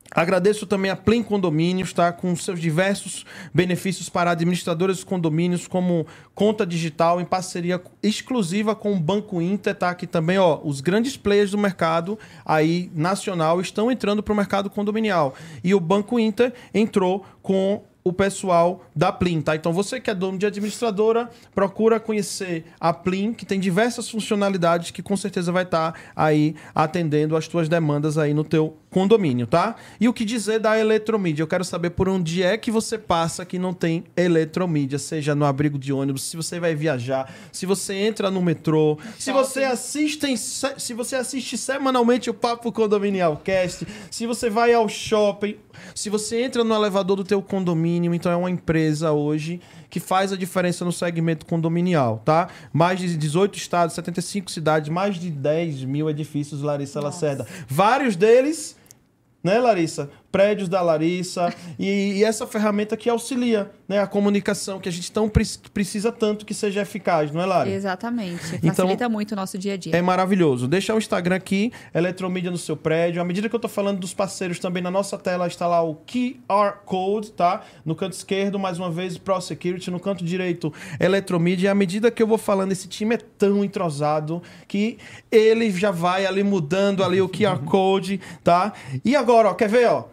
Agradeço também a Plain Condomínios, tá? Com seus diversos benefícios para administradores de condomínios, como conta digital em parceria exclusiva com o Banco Inter, tá? Que também, ó, os grandes players do mercado aí nacional estão entrando para o mercado condominial. E o Banco Inter entrou com o pessoal da Plim, tá? Então você que é dono de administradora, procura conhecer a Plim, que tem diversas funcionalidades que com certeza vai estar aí atendendo as tuas demandas aí no teu condomínio, tá? E o que dizer da eletromídia? Eu quero saber por onde é que você passa que não tem eletromídia, seja no abrigo de ônibus, se você vai viajar, se você entra no metrô, se você assiste, se você assiste semanalmente o Papo Condominial Cast, se você vai ao shopping, se você entra no elevador do teu condomínio, então é uma empresa hoje que faz a diferença no segmento condominial, tá? Mais de 18 estados, 75 cidades, mais de 10 mil edifícios, Larissa Nossa. Lacerda. Vários deles, né, Larissa? Prédios da Larissa e, e essa ferramenta que auxilia né, a comunicação que a gente tão pre- precisa tanto que seja eficaz, não é, Lari? Exatamente. Então- Facilita muito o nosso dia a dia. É maravilhoso. Deixa o Instagram aqui, Eletromídia no seu prédio. À medida que eu tô falando dos parceiros também na nossa tela está lá o QR Code, tá? No canto esquerdo, mais uma vez, Pro Security, no canto direito, Eletromídia. E à medida que eu vou falando, esse time é tão entrosado que ele já vai ali mudando ali o QR Code, tá? E agora, ó, quer ver, ó?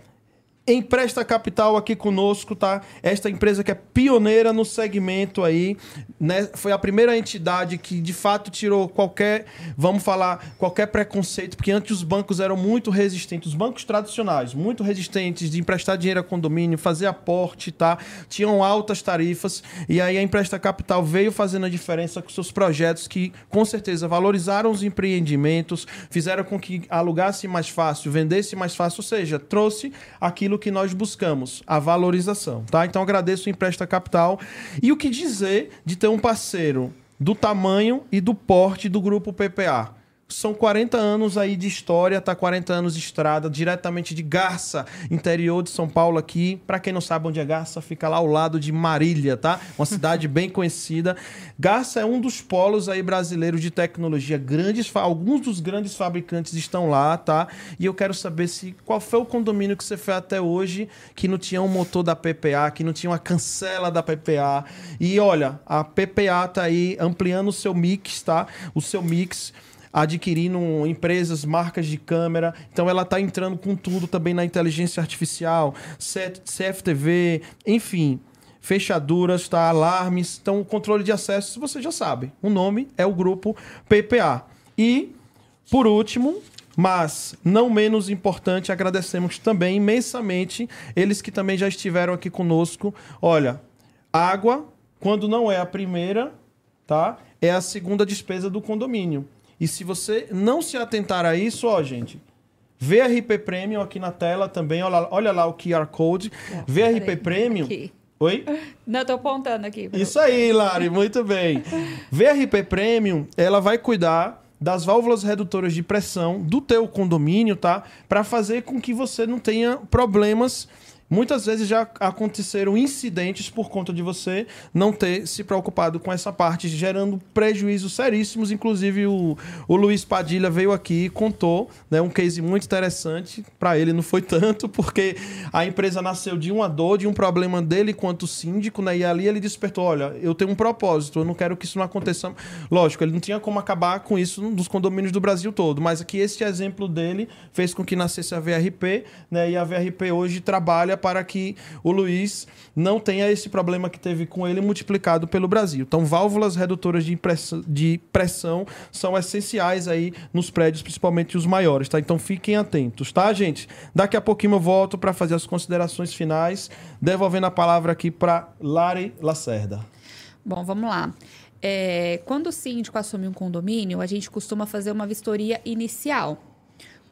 Empresta Capital aqui conosco, tá? Esta empresa que é pioneira no segmento aí, né? Foi a primeira entidade que de fato tirou qualquer, vamos falar, qualquer preconceito, porque antes os bancos eram muito resistentes, os bancos tradicionais, muito resistentes de emprestar dinheiro a condomínio, fazer aporte, tá? Tinham altas tarifas e aí a Empresta Capital veio fazendo a diferença com seus projetos que com certeza valorizaram os empreendimentos, fizeram com que alugasse mais fácil, vendesse mais fácil, ou seja, trouxe aquilo que nós buscamos, a valorização, tá? Então agradeço o Empresta Capital. E o que dizer de ter um parceiro do tamanho e do porte do grupo PPA? São 40 anos aí de história, tá 40 anos de estrada, diretamente de Garça, interior de São Paulo aqui. Para quem não sabe onde é Garça, fica lá ao lado de Marília, tá? Uma cidade bem conhecida. Garça é um dos polos aí brasileiros de tecnologia. Grandes, alguns dos grandes fabricantes estão lá, tá? E eu quero saber se qual foi o condomínio que você foi até hoje que não tinha um motor da PPA, que não tinha uma cancela da PPA. E olha, a PPA tá aí ampliando o seu mix, tá? O seu mix adquirindo empresas, marcas de câmera. Então ela está entrando com tudo também na inteligência artificial, CFTV, enfim. Fechaduras, tá? alarmes, então o controle de acesso, você já sabe. O nome é o grupo PPA. E, por último, mas não menos importante, agradecemos também imensamente eles que também já estiveram aqui conosco. Olha, água, quando não é a primeira, tá? É a segunda despesa do condomínio. E se você não se atentar a isso, ó, gente, VRP Premium aqui na tela também, olha, olha lá o QR Code. VRP Premium. aqui. Oi? Não, tô apontando aqui. Isso aí, Lari, muito bem. VRP Premium, ela vai cuidar das válvulas redutoras de pressão do teu condomínio, tá? Para fazer com que você não tenha problemas. Muitas vezes já aconteceram incidentes por conta de você não ter se preocupado com essa parte, gerando prejuízos seríssimos. Inclusive, o, o Luiz Padilha veio aqui e contou né, um case muito interessante. Para ele não foi tanto, porque a empresa nasceu de uma dor, de um problema dele quanto síndico, né? E ali ele despertou: olha, eu tenho um propósito, eu não quero que isso não aconteça. Lógico, ele não tinha como acabar com isso nos condomínios do Brasil todo, mas aqui este exemplo dele fez com que nascesse a VRP, né? E a VRP hoje trabalha para que o Luiz não tenha esse problema que teve com ele multiplicado pelo Brasil. Então, válvulas redutoras de, de pressão são essenciais aí nos prédios, principalmente os maiores, tá? Então, fiquem atentos, tá, gente? Daqui a pouquinho eu volto para fazer as considerações finais, devolvendo a palavra aqui para Lari Lacerda. Bom, vamos lá. É, quando o síndico assume um condomínio, a gente costuma fazer uma vistoria inicial.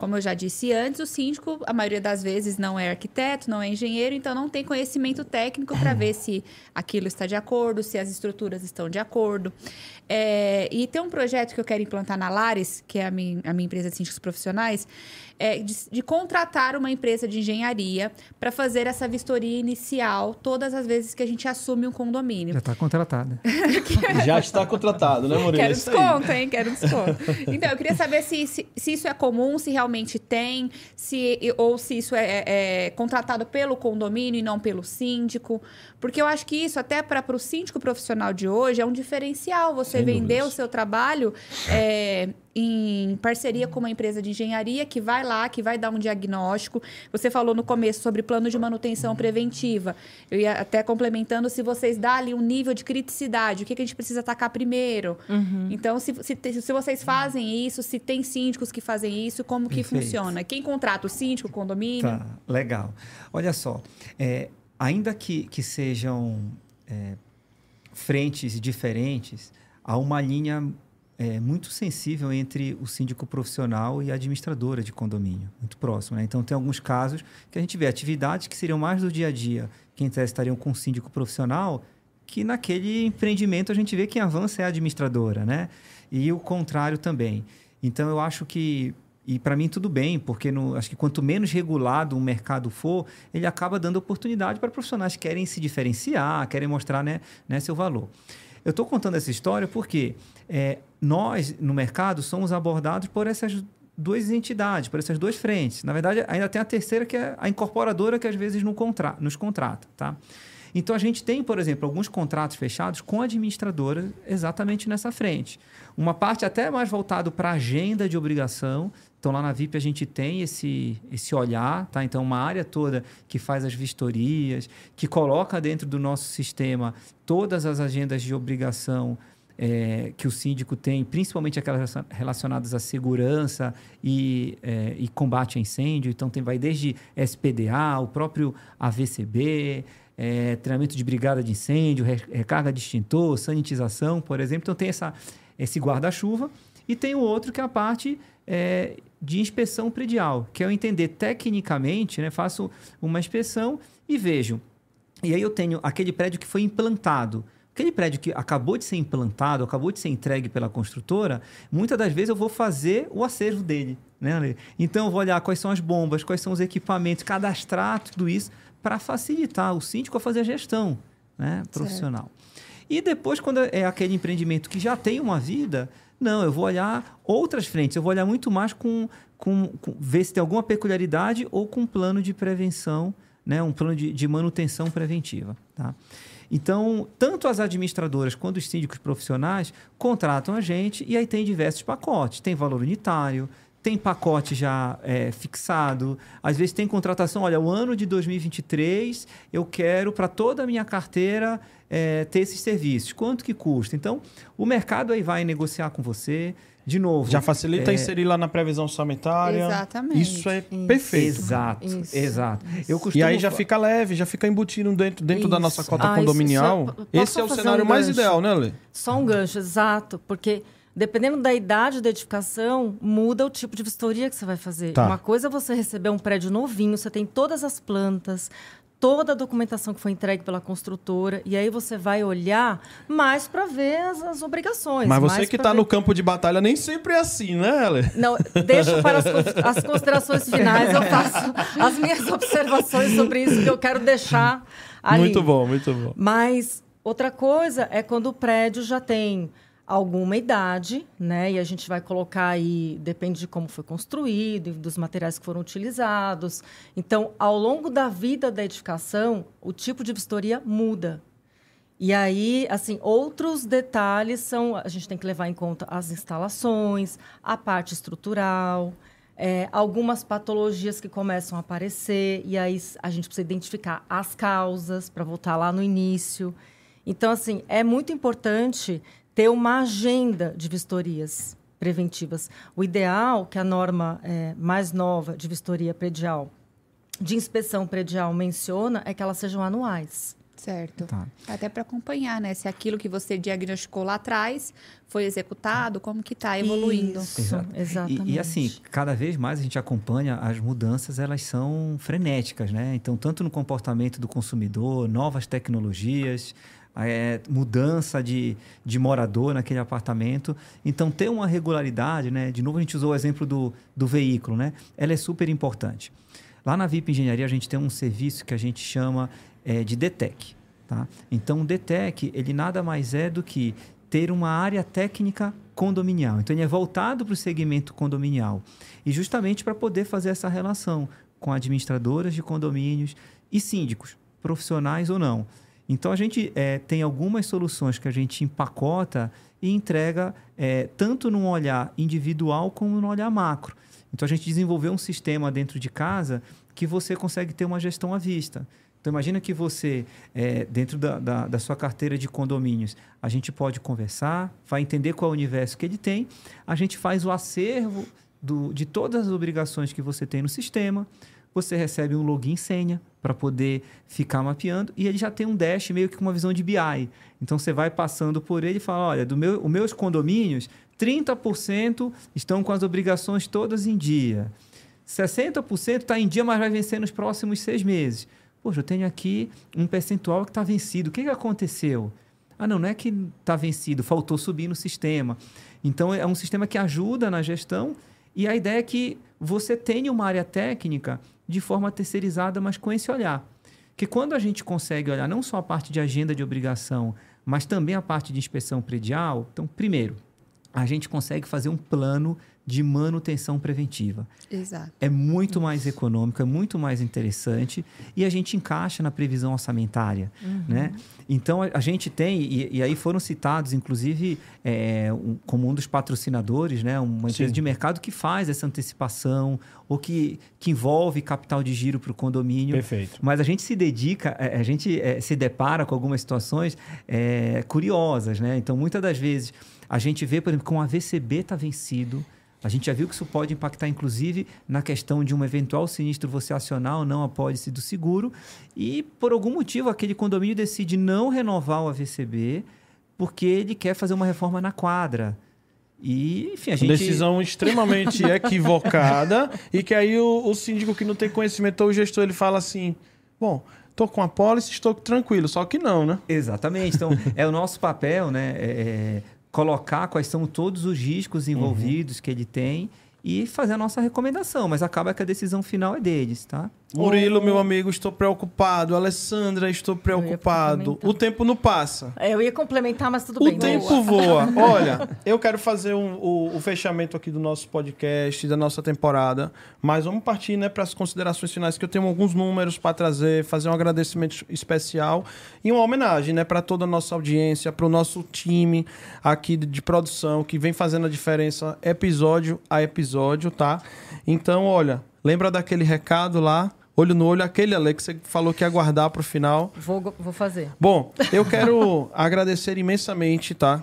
Como eu já disse antes, o síndico, a maioria das vezes, não é arquiteto, não é engenheiro, então não tem conhecimento técnico para ver se aquilo está de acordo, se as estruturas estão de acordo. É, e tem um projeto que eu quero implantar na Lares, que é a minha, a minha empresa de síndicos profissionais, é de, de contratar uma empresa de engenharia para fazer essa vistoria inicial todas as vezes que a gente assume um condomínio. Já está contratada. Já está contratado, né, Murilo? Quero É desconto, hein? Quero desconto. Então, eu queria saber se, se, se isso é comum, se realmente tem, se, ou se isso é, é contratado pelo condomínio e não pelo síndico. Porque eu acho que isso, até para o síndico profissional de hoje, é um diferencial. Você Sem vender dúvidas. o seu trabalho é, em parceria com uma empresa de engenharia que vai lá, que vai dar um diagnóstico. Você falou no começo sobre plano de manutenção preventiva. Eu ia até complementando se vocês dão ali um nível de criticidade, o que, que a gente precisa atacar primeiro. Então, se, se, se vocês fazem isso, se tem síndicos que fazem isso, como que Perfeito. funciona? Quem contrata o síndico, o condomínio? Tá, legal. Olha só, é, ainda que, que sejam é, frentes diferentes, há uma linha é, muito sensível entre o síndico profissional e a administradora de condomínio, muito próximo. Né? Então, tem alguns casos que a gente vê atividades que seriam mais do dia a dia, que em tese estariam com o síndico profissional, que naquele empreendimento a gente vê que avança é a administradora, né? E o contrário também. Então, eu acho que e para mim tudo bem, porque no, acho que quanto menos regulado um mercado for, ele acaba dando oportunidade para profissionais que querem se diferenciar, querem mostrar né, né, seu valor. Eu estou contando essa história porque é, nós, no mercado, somos abordados por essas duas entidades, por essas duas frentes. Na verdade, ainda tem a terceira, que é a incorporadora, que às vezes contra, nos contrata. Tá? Então, a gente tem, por exemplo, alguns contratos fechados com administradoras exatamente nessa frente. Uma parte até mais voltado para a agenda de obrigação. Então, lá na VIP a gente tem esse, esse olhar, tá? Então, uma área toda que faz as vistorias, que coloca dentro do nosso sistema todas as agendas de obrigação é, que o síndico tem, principalmente aquelas relacionadas à segurança e, é, e combate a incêndio. Então, tem, vai desde SPDA, o próprio AVCB, é, treinamento de brigada de incêndio, re- recarga de extintor, sanitização, por exemplo. Então, tem essa, esse guarda-chuva. E tem o outro que é a parte é, de inspeção predial, que é eu entender tecnicamente, né, faço uma inspeção e vejo. E aí eu tenho aquele prédio que foi implantado. Aquele prédio que acabou de ser implantado, acabou de ser entregue pela construtora, muitas das vezes eu vou fazer o acervo dele. Né? Então eu vou olhar quais são as bombas, quais são os equipamentos, cadastrar tudo isso para facilitar o síndico a fazer a gestão né, profissional. E depois, quando é aquele empreendimento que já tem uma vida, não, eu vou olhar outras frentes, eu vou olhar muito mais com, com, com ver se tem alguma peculiaridade ou com um plano de prevenção, né, um plano de, de manutenção preventiva. Tá? Então, tanto as administradoras quanto os síndicos profissionais contratam a gente e aí tem diversos pacotes. Tem valor unitário, tem pacote já é, fixado, às vezes tem contratação. Olha, o ano de 2023 eu quero para toda a minha carteira é, ter esses serviços. Quanto que custa? Então, o mercado aí vai negociar com você. De novo. Já facilita é, inserir lá na previsão orçamentária. Exatamente. Isso é Isso. perfeito. Exato, Isso, exato. isso. Eu costumo E aí já fica leve, já fica embutido dentro, dentro da nossa cota Ah, condominial. Esse é o cenário um mais gancho? ideal, né, Lê? Só um gancho, exato, porque dependendo da idade da edificação, muda o tipo de vistoria que você vai fazer. Tá. Uma coisa é você receber um prédio novinho, você tem todas as plantas, toda a documentação que foi entregue pela construtora, e aí você vai olhar mais para ver as, as obrigações. Mas você que pra tá ver- no campo de batalha nem sempre é assim, né, Lê? Não, deixa para as, as considerações finais, eu faço as minhas observações sobre isso que eu quero deixar ali. Muito bom, muito bom. Mas outra coisa é quando o prédio já tem alguma idade, né? E a gente vai colocar aí, depende de como foi construído, dos materiais que foram utilizados. Então, ao longo da vida da edificação, o tipo de vistoria muda. E aí, assim, outros detalhes são a gente tem que levar em conta as instalações, a parte estrutural, é, algumas patologias que começam a aparecer, e aí a gente precisa identificar as causas para voltar lá no início. Então, assim, é muito importante ter uma agenda de vistorias preventivas. O ideal, que a norma é, mais nova de vistoria predial, de inspeção predial menciona, é que elas sejam anuais. Certo. Tá. Até para acompanhar, né? Se aquilo que você diagnosticou lá atrás foi executado, como que está evoluindo. Isso, Exato. exatamente. E, e, assim, cada vez mais a gente acompanha as mudanças, elas são frenéticas, né? Então, tanto no comportamento do consumidor, novas tecnologias, é, mudança de, de morador naquele apartamento. Então, ter uma regularidade, né? De novo, a gente usou o exemplo do, do veículo, né? Ela é super importante. Lá na VIP Engenharia, a gente tem um serviço que a gente chama é, de DTEC. Tá? Então, o DTEC, ele nada mais é do que ter uma área técnica condominial. Então, ele é voltado para o segmento condominial. E justamente para poder fazer essa relação com administradoras de condomínios e síndicos, profissionais ou não. Então a gente é, tem algumas soluções que a gente empacota e entrega é, tanto num olhar individual como no olhar macro. Então a gente desenvolveu um sistema dentro de casa que você consegue ter uma gestão à vista. Então imagina que você, é, dentro da, da, da, sua carteira de condomínios, a gente pode conversar, vai entender qual é o universo que ele tem, a gente faz o acervo do, de todas as obrigações que você tem no sistema, você recebe um login senha para poder ficar mapeando e ele já tem um dash meio que com uma visão de BI. Então você vai passando por ele e fala, olha, do meu, os meus condomínios, 30% estão com as obrigações todas em dia. 60% está em dia, mas vai vencer nos próximos seis meses. Poxa, eu tenho aqui um percentual que está vencido. O que, que aconteceu? Ah, não, não é que está vencido, faltou subir no sistema. Então, é um sistema que ajuda na gestão e a ideia é que você tenha uma área técnica de forma terceirizada, mas com esse olhar. Que quando a gente consegue olhar não só a parte de agenda de obrigação, mas também a parte de inspeção predial, então, primeiro, a gente consegue fazer um plano de manutenção preventiva. Exato. É muito mais econômico, é muito mais interessante e a gente encaixa na previsão orçamentária, uhum. né? Então a, a gente tem e, e, aí foram citados, inclusive, é, um, como um dos patrocinadores, né? Uma empresa Sim. de mercado que faz essa antecipação ou que, que envolve capital de giro para o condomínio. Perfeito. Mas a gente se dedica, é, a gente é, se depara com algumas situações é, curiosas, né? Então muitas das vezes a gente vê, por exemplo, que um AVCB está vencido a gente já viu que isso pode impactar, inclusive, na questão de um eventual sinistro você acionar ou não a pólice do seguro. E, por algum motivo, aquele condomínio decide não renovar o AVCB porque ele quer fazer uma reforma na quadra. E, enfim, a gente... Decisão extremamente equivocada e que aí o, o síndico que não tem conhecimento ou o gestor, ele fala assim, bom, estou com a pólice, estou tranquilo, só que não, né? Exatamente. Então, é o nosso papel, né? É, é colocar quais são todos os riscos envolvidos uhum. que ele tem e fazer a nossa recomendação, mas acaba que a decisão final é deles, tá? Murilo, meu amigo, estou preocupado. Alessandra, estou preocupado. O tempo não passa. É, eu ia complementar, mas tudo o bem. O tempo voa. Olha, eu quero fazer um, o, o, fechamento aqui do nosso podcast, da nossa temporada, mas vamos partir né, para as considerações finais, que eu tenho alguns números para trazer, fazer um agradecimento especial e uma homenagem né, para toda a nossa audiência, para o nosso time aqui de, de produção, que vem fazendo a diferença episódio a episódio, tá? Então, olha, lembra daquele recado lá? Olho no olho, aquele Ale que você falou que ia guardar para o final. Vou, vou fazer. Bom, eu quero agradecer imensamente, tá?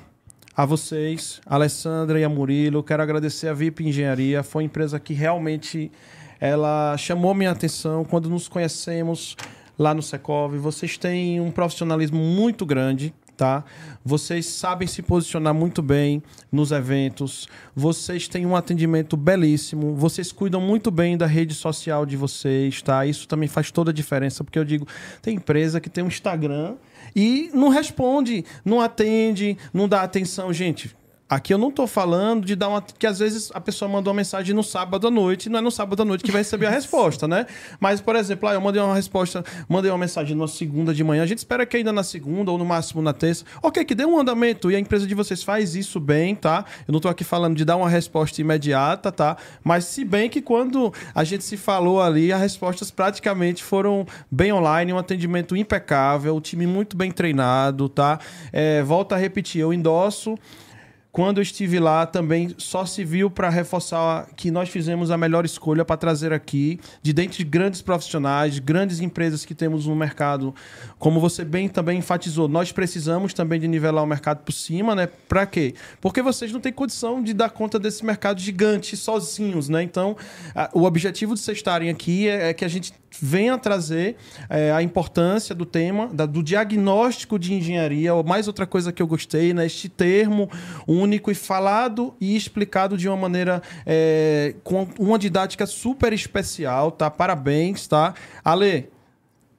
A vocês, a Alessandra e a Murilo. Quero agradecer a VIP Engenharia. Foi uma empresa que realmente ela chamou minha atenção quando nos conhecemos lá no Secov. Vocês têm um profissionalismo muito grande tá? Vocês sabem se posicionar muito bem nos eventos, vocês têm um atendimento belíssimo, vocês cuidam muito bem da rede social de vocês, tá? Isso também faz toda a diferença, porque eu digo, tem empresa que tem um Instagram e não responde, não atende, não dá atenção, gente. Aqui eu não estou falando de dar uma. que às vezes a pessoa manda uma mensagem no sábado à noite, não é no sábado à noite que vai receber a resposta, né? Mas, por exemplo, ah, eu mandei uma resposta, mandei uma mensagem numa segunda de manhã, a gente espera que ainda na segunda ou no máximo na terça. Ok, que dê um andamento e a empresa de vocês faz isso bem, tá? Eu não estou aqui falando de dar uma resposta imediata, tá? Mas se bem que quando a gente se falou ali, as respostas praticamente foram bem online, um atendimento impecável, o time muito bem treinado, tá? É, volto a repetir, eu endosso quando eu estive lá, também só se viu para reforçar que nós fizemos a melhor escolha para trazer aqui, de dentro de grandes profissionais, grandes empresas que temos no mercado. Como você bem também enfatizou, nós precisamos também de nivelar o mercado por cima, né? Para quê? Porque vocês não têm condição de dar conta desse mercado gigante sozinhos, né? Então, a, o objetivo de vocês estarem aqui é, é que a gente venha trazer é, a importância do tema, da, do diagnóstico de engenharia, mais outra coisa que eu gostei, né? Este termo único e falado e explicado de uma maneira é, com uma didática super especial, tá? Parabéns, tá? Ale,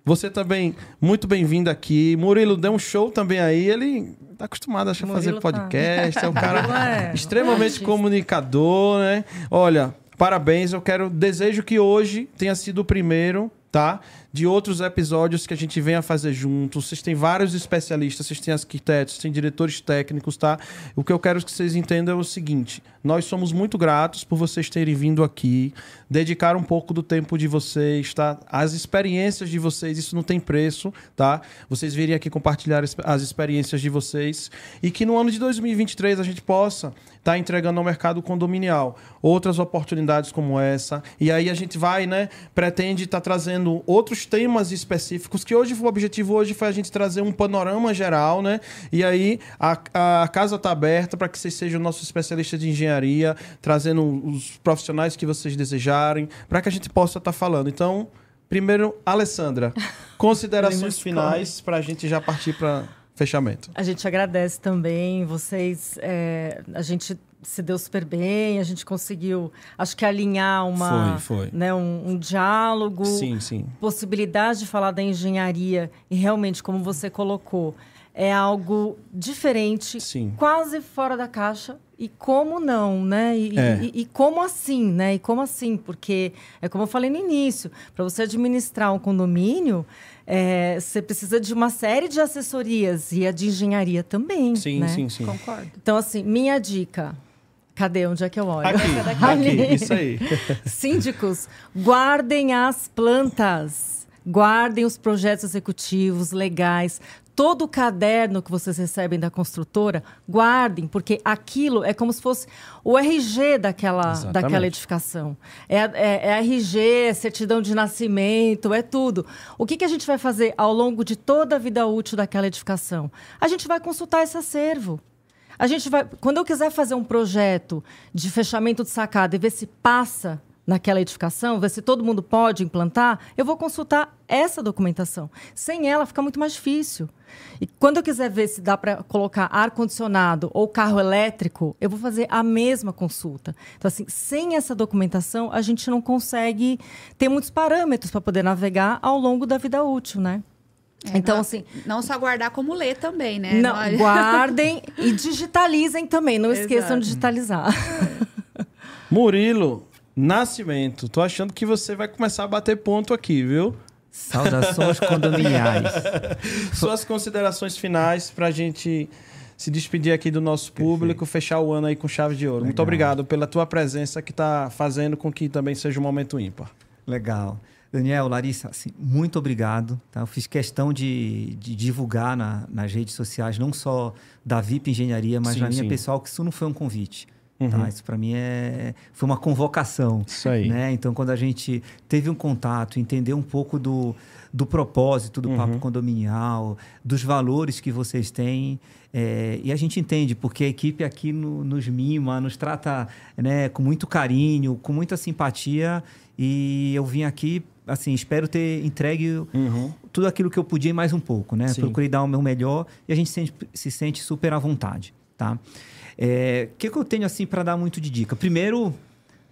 você também, muito bem-vindo aqui. Murilo deu um show também aí. Ele tá acostumado a fazer tá. podcast, tá. é um cara é, extremamente comunicador, né? Olha, parabéns. Eu quero, desejo que hoje tenha sido o primeiro, tá? de outros episódios que a gente vem a fazer juntos. Vocês têm vários especialistas, vocês têm arquitetos, têm diretores técnicos, tá? O que eu quero que vocês entendam é o seguinte: nós somos muito gratos por vocês terem vindo aqui, dedicar um pouco do tempo de vocês, tá? As experiências de vocês, isso não tem preço, tá? Vocês virem aqui compartilhar as- as experiências de vocês e que no ano de 2023 a gente possa estar entregando ao mercado condominial outras oportunidades como essa. E aí a gente vai, né, pretende estar trazendo outros temas específicos que hoje o objetivo hoje foi a gente trazer um panorama geral, né? E aí a, a casa está aberta para que vocês sejam nossos especialistas de engenharia, trazendo os profissionais que vocês desejarem, para que a gente possa estar falando. Então, primeiro, Alessandra, considerações finais para a gente já partir para fechamento. A gente agradece também vocês. é, a gente se deu super bem, a gente conseguiu, acho que alinhar uma, Foi, foi. Né, um, um diálogo, Sim, sim. possibilidade de falar da engenharia e realmente, como você colocou, é algo diferente, Sim. quase fora da caixa. E como não, né? E, É. e- e como assim, né? E como assim? Porque é como eu falei no início, para você administrar um condomínio, é, você precisa de uma série de assessorias e a de engenharia também. Sim, né? sim, sim. Concordo. Então, assim, minha dica. Cadê? Onde é que eu olho? Aqui, Ali. aqui, isso aí. Síndicos, guardem as plantas, guardem os projetos executivos legais, todo o caderno que vocês recebem da construtora, guardem, porque aquilo é como se fosse o RG daquela, Exatamente. daquela edificação. É, é, é RG, é certidão de nascimento, é tudo. O que, que a gente vai fazer ao longo de toda a vida útil daquela edificação? A gente vai consultar esse acervo. A gente vai, quando eu quiser fazer um projeto de fechamento de sacada e ver se passa naquela edificação, ver se todo mundo pode implantar, eu vou consultar essa documentação. Sem ela fica muito mais difícil. E quando eu quiser ver se dá para colocar ar condicionado ou carro elétrico, eu vou fazer a mesma consulta. Então assim, sem essa documentação, a gente não consegue ter muitos parâmetros para poder navegar ao longo da vida útil, né? É, então não, assim, Não só guardar como ler também, né? não, Não- guardem e digitalizem também. Não esqueçam Exato. de digitalizar. Murilo Nascimento, tô achando que você vai começar a bater ponto aqui, viu? Saudações condominiais. Suas considerações finais pra gente se despedir aqui do nosso público, fechar o ano aí com chave de ouro. Muito Legal. obrigado pela tua presença que tá fazendo com que também seja um momento ímpar. Legal. Daniel, Larissa, assim, muito obrigado. Tá? Eu fiz questão de, de divulgar na- nas redes sociais, não só da VIP Engenharia, mas Sim, na minha sim. pessoal, que isso não foi um convite. Uhum. Tá? Isso para mim é, foi uma convocação. Isso aí. Né? Então, quando a gente teve um contato, entender um pouco do, do propósito do Uhum. Papo Condominial, dos valores que vocês têm, é, e a gente entende, porque a equipe aqui no- nos mima, nos trata né, com muito carinho, com muita simpatia, e eu vim aqui, assim, espero ter entregue Uhum. tudo aquilo que eu podia e mais um pouco, né? Sim. Procurei dar o meu melhor e a gente sente- se sente super à vontade, tá? É, O que, que eu tenho, assim, para dar muito de dica? Primeiro,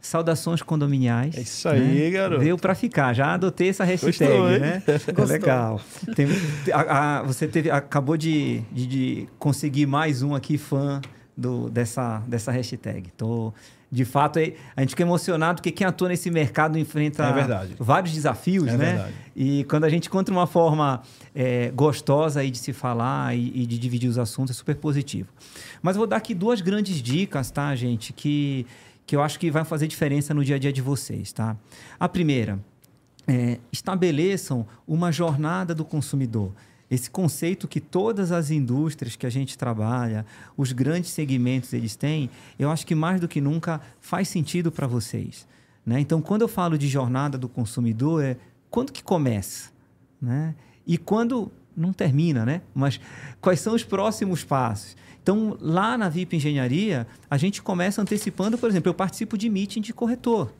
saudações condominiais. É isso aí, né? garoto. Veio para ficar, já adotei essa hashtag, Gostou, né? É legal. Tem- a- a- você teve, acabou de, de- de conseguir mais um aqui fã do, dessa, dessa hashtag. Tô, de fato, é- a gente fica emocionado porque quem atua nesse mercado enfrenta É verdade. vários desafios, É né? verdade. E quando a gente encontra uma forma é, gostosa aí de se falar e, e de dividir os assuntos, é super positivo. Mas vou dar aqui duas grandes dicas, tá, gente? Que, que eu acho que vai fazer diferença no dia a dia de vocês, tá? A primeira, é, estabeleçam uma jornada do consumidor. Esse conceito que todas as indústrias que a gente trabalha, os grandes segmentos eles têm, eu acho que mais do que nunca faz sentido para vocês. Né? Então, quando eu falo de jornada do consumidor, é quando que começa? Né? E quando não termina, né? Mas quais são os próximos passos? Então, lá na VIP Engenharia, a gente começa antecipando, por exemplo, eu participo de meeting de corretor.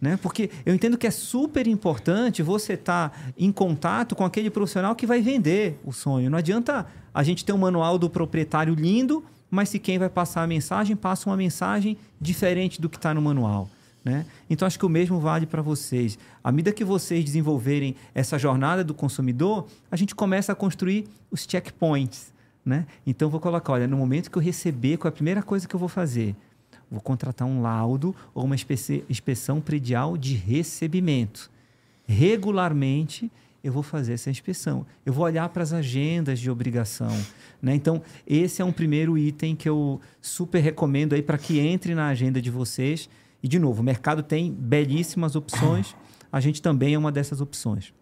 Né? Porque eu entendo que é super importante você estar em contato com aquele profissional que vai vender o sonho. Não adianta a gente ter um manual do proprietário lindo, mas se quem vai passar a mensagem passa uma mensagem diferente do que está no manual. Né? Então, acho que o mesmo vale para vocês. À medida que vocês desenvolverem essa jornada do consumidor, a gente começa a construir os checkpoints. Né? Então, vou colocar: olha, no momento que eu receber, qual é a primeira coisa que eu vou fazer? Vou contratar um laudo ou uma inspe- inspeção predial de recebimento. regularmente eu vou fazer essa inspeção. Eu vou olhar para as agendas de obrigação. Né? Então, esse é um primeiro item que eu super recomendo aí para que entre na agenda de vocês. E, de novo, o mercado tem belíssimas opções, a gente também é uma dessas opções.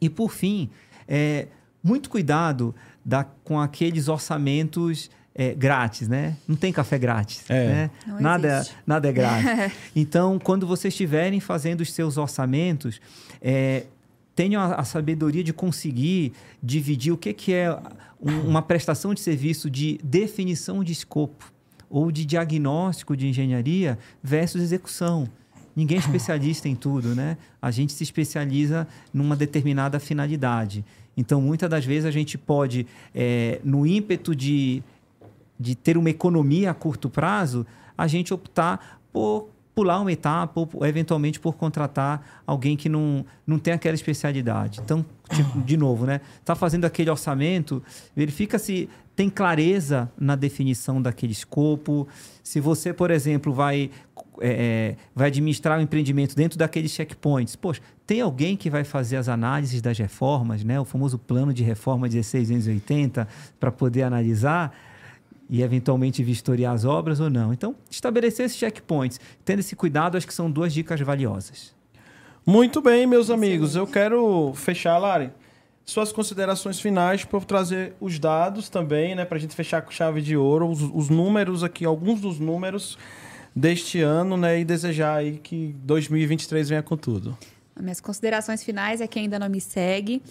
E, por fim, é, muito cuidado da, com aqueles orçamentos é, grátis, né? Não tem café grátis, É. né? Não Nada, existe. nada é grátis. então, quando vocês estiverem fazendo os seus orçamentos, é, tenham a, a sabedoria de conseguir dividir o que, que é um- uma prestação de serviço de definição de escopo ou de diagnóstico de engenharia versus execução. Ninguém é especialista em tudo, né? A gente se especializa numa determinada finalidade. Então, muitas das vezes a gente pode, é, no ímpeto de de ter uma economia a curto prazo, a gente optar por pular uma etapa ou eventualmente por contratar alguém que não, não tem aquela especialidade. Então, tipo, de novo, né? Está fazendo aquele orçamento, verifica se tem clareza na definição daquele escopo. Se você, por exemplo, vai, é, é, vai administrar um empreendimento dentro daqueles checkpoints, poxa, tem alguém que vai fazer as análises das reformas, né? O famoso plano de reforma 16280 para poder analisar e eventualmente vistoriar as obras ou não. Então, estabelecer esses checkpoints, tendo esse cuidado, acho que são duas dicas valiosas. Muito bem, meus amigos. Eu quero fechar, Lari. Suas considerações finais para eu trazer os dados também, né? Para a gente fechar com chave de ouro, os, os números aqui, alguns dos números deste ano, né? E desejar aí que 2023 venha com tudo. Minhas considerações finais é que ainda não me segue.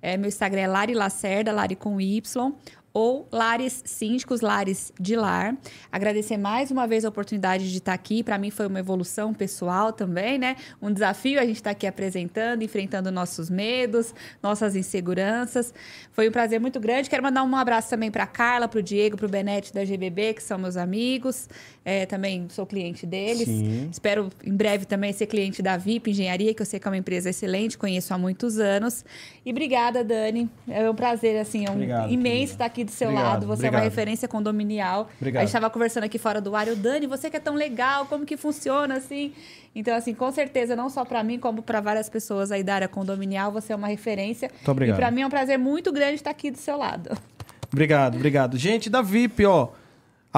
É, meu Instagram é Lari Lacerda, Lari com Y. Ou Lares Síndicos, Lares de Lar. Agradecer mais uma vez a oportunidade de estar aqui. Para mim foi uma evolução pessoal também, né? Um desafio a gente estar aqui apresentando, enfrentando nossos medos, nossas inseguranças. Foi um prazer muito grande. Quero mandar um abraço também para Carla, para o Diego, para o Benete da GBB, que são meus amigos. É, também sou cliente deles. Sim. Espero em breve também ser cliente da VIP Engenharia, que eu sei que é uma empresa excelente, conheço há muitos anos. E obrigada, Dani. É um prazer, assim, é um Obrigado, imenso estar aqui do seu Obrigado, lado. Você é uma obrigado. referência condominial. Obrigado. A gente estava conversando aqui fora do ar. Eu, Dani, você que é tão legal, como que funciona assim? Então, assim, com certeza, não só para mim, como para várias pessoas aí da área condominial, você é uma referência. Muito obrigado. E para mim é um prazer muito grande estar aqui do seu lado. Obrigado, obrigado. Gente da VIP, ó.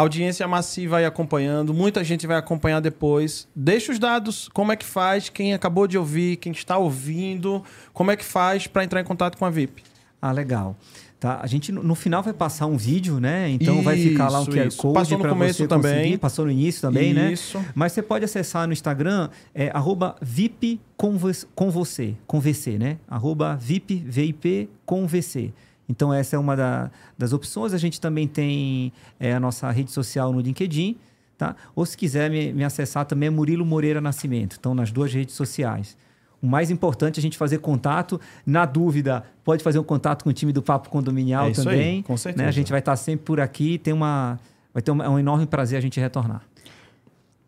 Audiência massiva aí acompanhando, muita gente vai acompanhar depois. Deixa os dados, como é que faz, quem acabou de ouvir, quem está ouvindo, como é que faz para entrar em contato com a VIP. Ah, legal. Tá, a gente no final vai passar um vídeo, né? Então vai ficar lá um Isso, QR isso. Code Passou no começo você também. conseguir. Passou no início também, né? Isso. Mas você pode acessar no Instagram, é arroba VIP com você, com VC, né? Arroba VIP, VIP com VC. Então essa é uma da- das opções. A gente também tem é, a nossa rede social no LinkedIn, tá? Ou se quiser me, me acessar também é Murilo Moreira Nascimento. Então nas duas redes sociais. O mais importante é a gente fazer contato. Na dúvida, pode fazer um contato com o time do Papo Condominial É isso aí, também. com certeza. né? A gente vai estar sempre por aqui. Tem uma, vai ter uma- é um enorme prazer a gente retornar.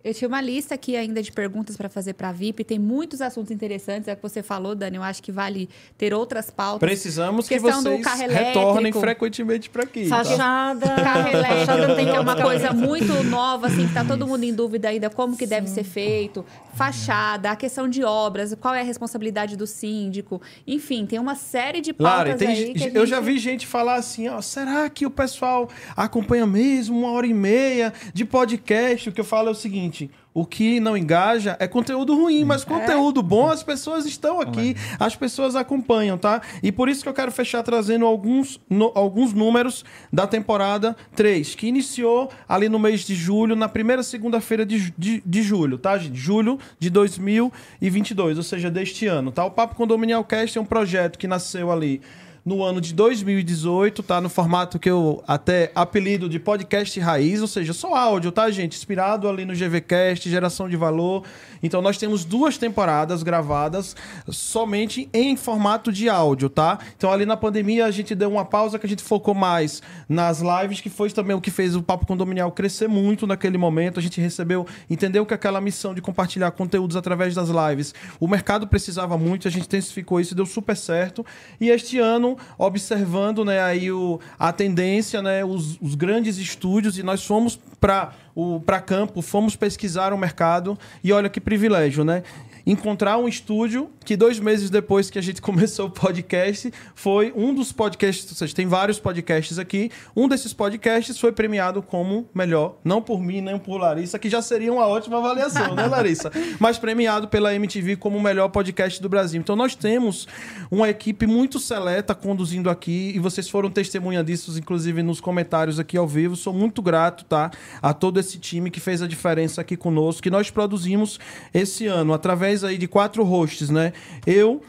Eu tinha uma lista aqui ainda de perguntas para fazer para a VIP. Tem muitos assuntos interessantes. É o que você falou, Dani. Eu acho que vale ter outras pautas. Precisamos que vocês carro retornem frequentemente para aqui. tá? Fachada. Carro elétrico Fachada tem que é uma coisa muito nova, assim, que tá todo mundo em dúvida ainda como que deve ser feito. Fachada, a questão de obras, qual é a responsabilidade do síndico. Enfim, tem uma série de pautas Lara, tem- aí que a eu já gente- vi gente falar assim, ó, será que o pessoal acompanha mesmo uma hora e meia de podcast? O que eu falo é o seguinte, o que não engaja é conteúdo ruim, mas conteúdo bom as pessoas estão aqui, as pessoas acompanham, tá? E por isso que eu quero fechar trazendo alguns, no- alguns números da temporada 3, que iniciou ali no mês de julho, na primeira segunda-feira de, de, de julho, tá, gente? Julho de 2022, ou seja, deste ano, tá? O Papo Condominial Cast é um projeto que nasceu ali no ano de 2018, tá? No formato que eu até apelido de podcast raiz, ou seja, só áudio, tá, gente? Inspirado ali no GVCast, geração de valor. Então nós temos duas temporadas gravadas somente em formato de áudio, tá? Então ali na pandemia a gente deu uma pausa que a gente focou mais nas lives, que foi também o que fez o Papo Condominial crescer muito naquele momento. A gente recebeu, entendeu que aquela missão de compartilhar conteúdos através das lives, o mercado precisava muito, a gente intensificou isso e deu super certo. E este ano, observando, né, aí o, a tendência, né, os, os grandes estúdios, e nós fomos para campo, fomos pesquisar o mercado e olha que privilégio, né? Encontrar um estúdio que dois meses depois que a gente começou o podcast foi um dos podcasts, ou seja, tem vários podcasts aqui, um desses podcasts foi premiado como melhor, não por mim nem por Larissa, que já seria uma ótima avaliação, né, Larissa? Mas premiado pela MTV como o melhor podcast do Brasil. Então nós temos uma equipe muito seleta conduzindo aqui e vocês foram testemunha disso, inclusive nos comentários aqui ao vivo. Sou muito grato, tá, a todo esse time que fez a diferença aqui conosco, que nós produzimos esse ano através aí de quatro hosts, né? Eu,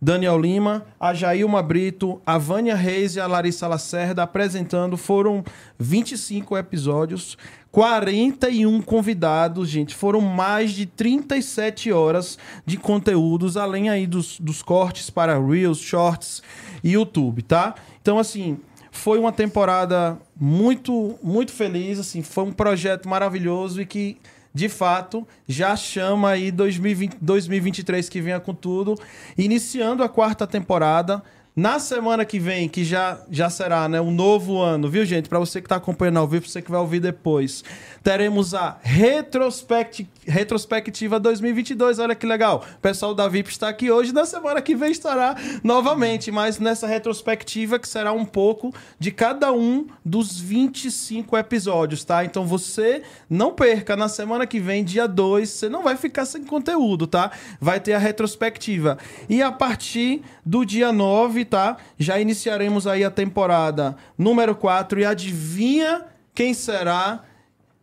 Daniel Lima, a Jailma Brito, a Vânia Reis e a Larissa Lacerda apresentando. Foram 25 episódios, 41 convidados, gente. Foram mais de 37 horas de conteúdos, além aí dos, dos cortes para Reels, Shorts e YouTube, tá? Então, assim, foi uma temporada muito, muito feliz, assim, foi um projeto maravilhoso e que de fato, já chama aí 2020, 2023 que venha com tudo, iniciando a quarta temporada. Na semana que vem, que já, já será né, um novo ano, viu, gente? Para você que está acompanhando ao vivo, você que vai ouvir depois, teremos a retrospect... retrospectiva 2022. Olha que legal. O pessoal da VIP está aqui hoje, na semana que vem estará novamente, mas nessa retrospectiva que será um pouco de cada um dos 25 episódios, tá? Então você não perca na semana que vem, dia 2, você não vai ficar sem conteúdo, tá? Vai ter a retrospectiva. E a partir do dia 9, tá? Já iniciaremos aí a temporada número 4 e adivinha quem será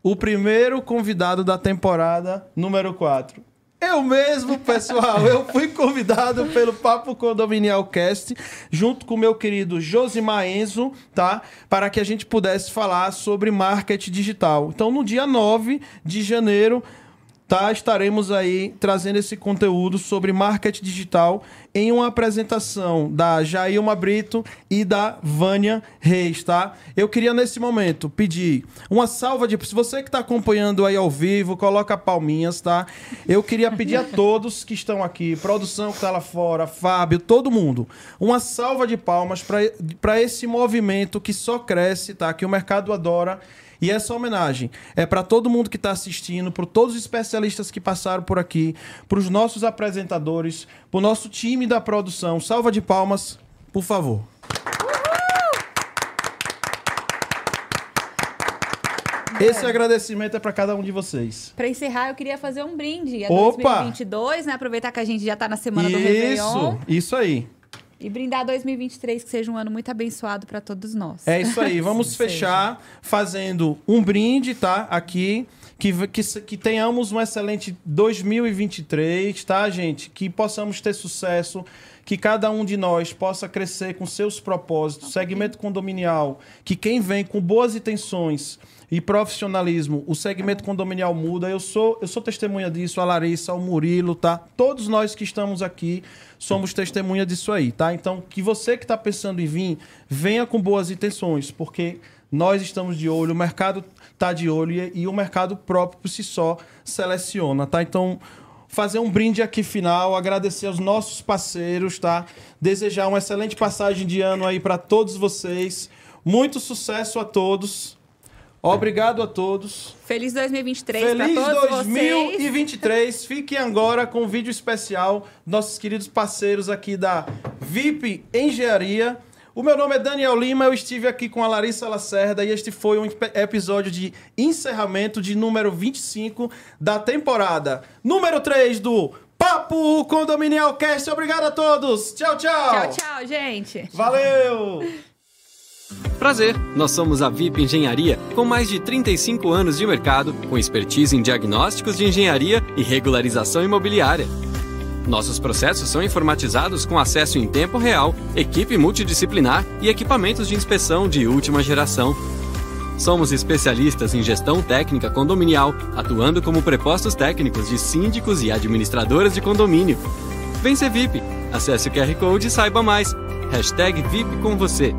o primeiro convidado da temporada número 4. Eu mesmo, pessoal, eu fui convidado pelo Papo Condominial Cast, junto com meu querido Josimar Enzo, tá? Para que a gente pudesse falar sobre marketing digital. Então, no dia 9 de janeiro, tá? Estaremos aí trazendo esse conteúdo sobre marketing digital em uma apresentação da Jailma Brito e da Vânia Reis, tá? Eu queria nesse momento pedir uma salva de... Se você que está acompanhando aí ao vivo, coloca palminhas, tá? Eu queria pedir a todos que estão aqui, produção que está lá fora, Fábio, todo mundo, uma salva de palmas para esse movimento que só cresce, tá? Que o mercado adora e essa homenagem é para todo mundo que está assistindo, para todos os especialistas que passaram por aqui, para os nossos apresentadores, para o nosso time da produção. Salva de palmas, por favor. Esse agradecimento é para cada um de vocês. Para encerrar, eu queria fazer um brinde Opa! 2022, né? Aproveitar que a gente já está na semana do Isso, Réveillon. isso aí. E brindar 2023, que seja um ano muito abençoado para todos nós. É isso aí. Vamos Assim fechar fazendo um brinde, tá? Aqui. Que, que, que tenhamos um excelente 2023, tá, gente? Que possamos ter sucesso. Que cada um de nós possa crescer com seus propósitos. Segmento condominial. Que quem vem com boas intenções e profissionalismo, o segmento condominial muda. Eu sou, eu sou testemunha disso, a Larissa, o Murilo, tá? Todos nós que estamos aqui somos testemunha disso aí, tá? Então, que você que está pensando em vir, venha com boas intenções, porque nós estamos de olho, o mercado está de olho e, e o mercado próprio por si só seleciona, tá? Então, fazer um brinde aqui final, agradecer aos nossos parceiros, tá? Desejar uma excelente passagem de ano aí para todos vocês. Muito sucesso a todos. Obrigado a todos. Feliz 2023 para Feliz todos vocês. 2023. Fiquem agora com um vídeo especial nossos queridos parceiros aqui da VIP Engenharia. O meu nome é Daniel Lima, eu estive aqui com a Larissa Lacerda e este foi um ep- episódio de encerramento de número 25 da temporada. Número 3 do Papo Condominial Cast. Obrigado a todos. Tchau, tchau. Tchau, tchau, gente. Valeu. Prazer, nós somos a VIP Engenharia, com mais de 35 anos de mercado, com expertise em diagnósticos de engenharia e regularização imobiliária. Nossos processos são informatizados com acesso em tempo real, equipe multidisciplinar e equipamentos de inspeção de última geração. Somos especialistas em gestão técnica condominial, atuando como prepostos técnicos de síndicos e administradoras de condomínio. Vem ser VIP! Acesse o QR Code e saiba mais. Hashtag VIP com você.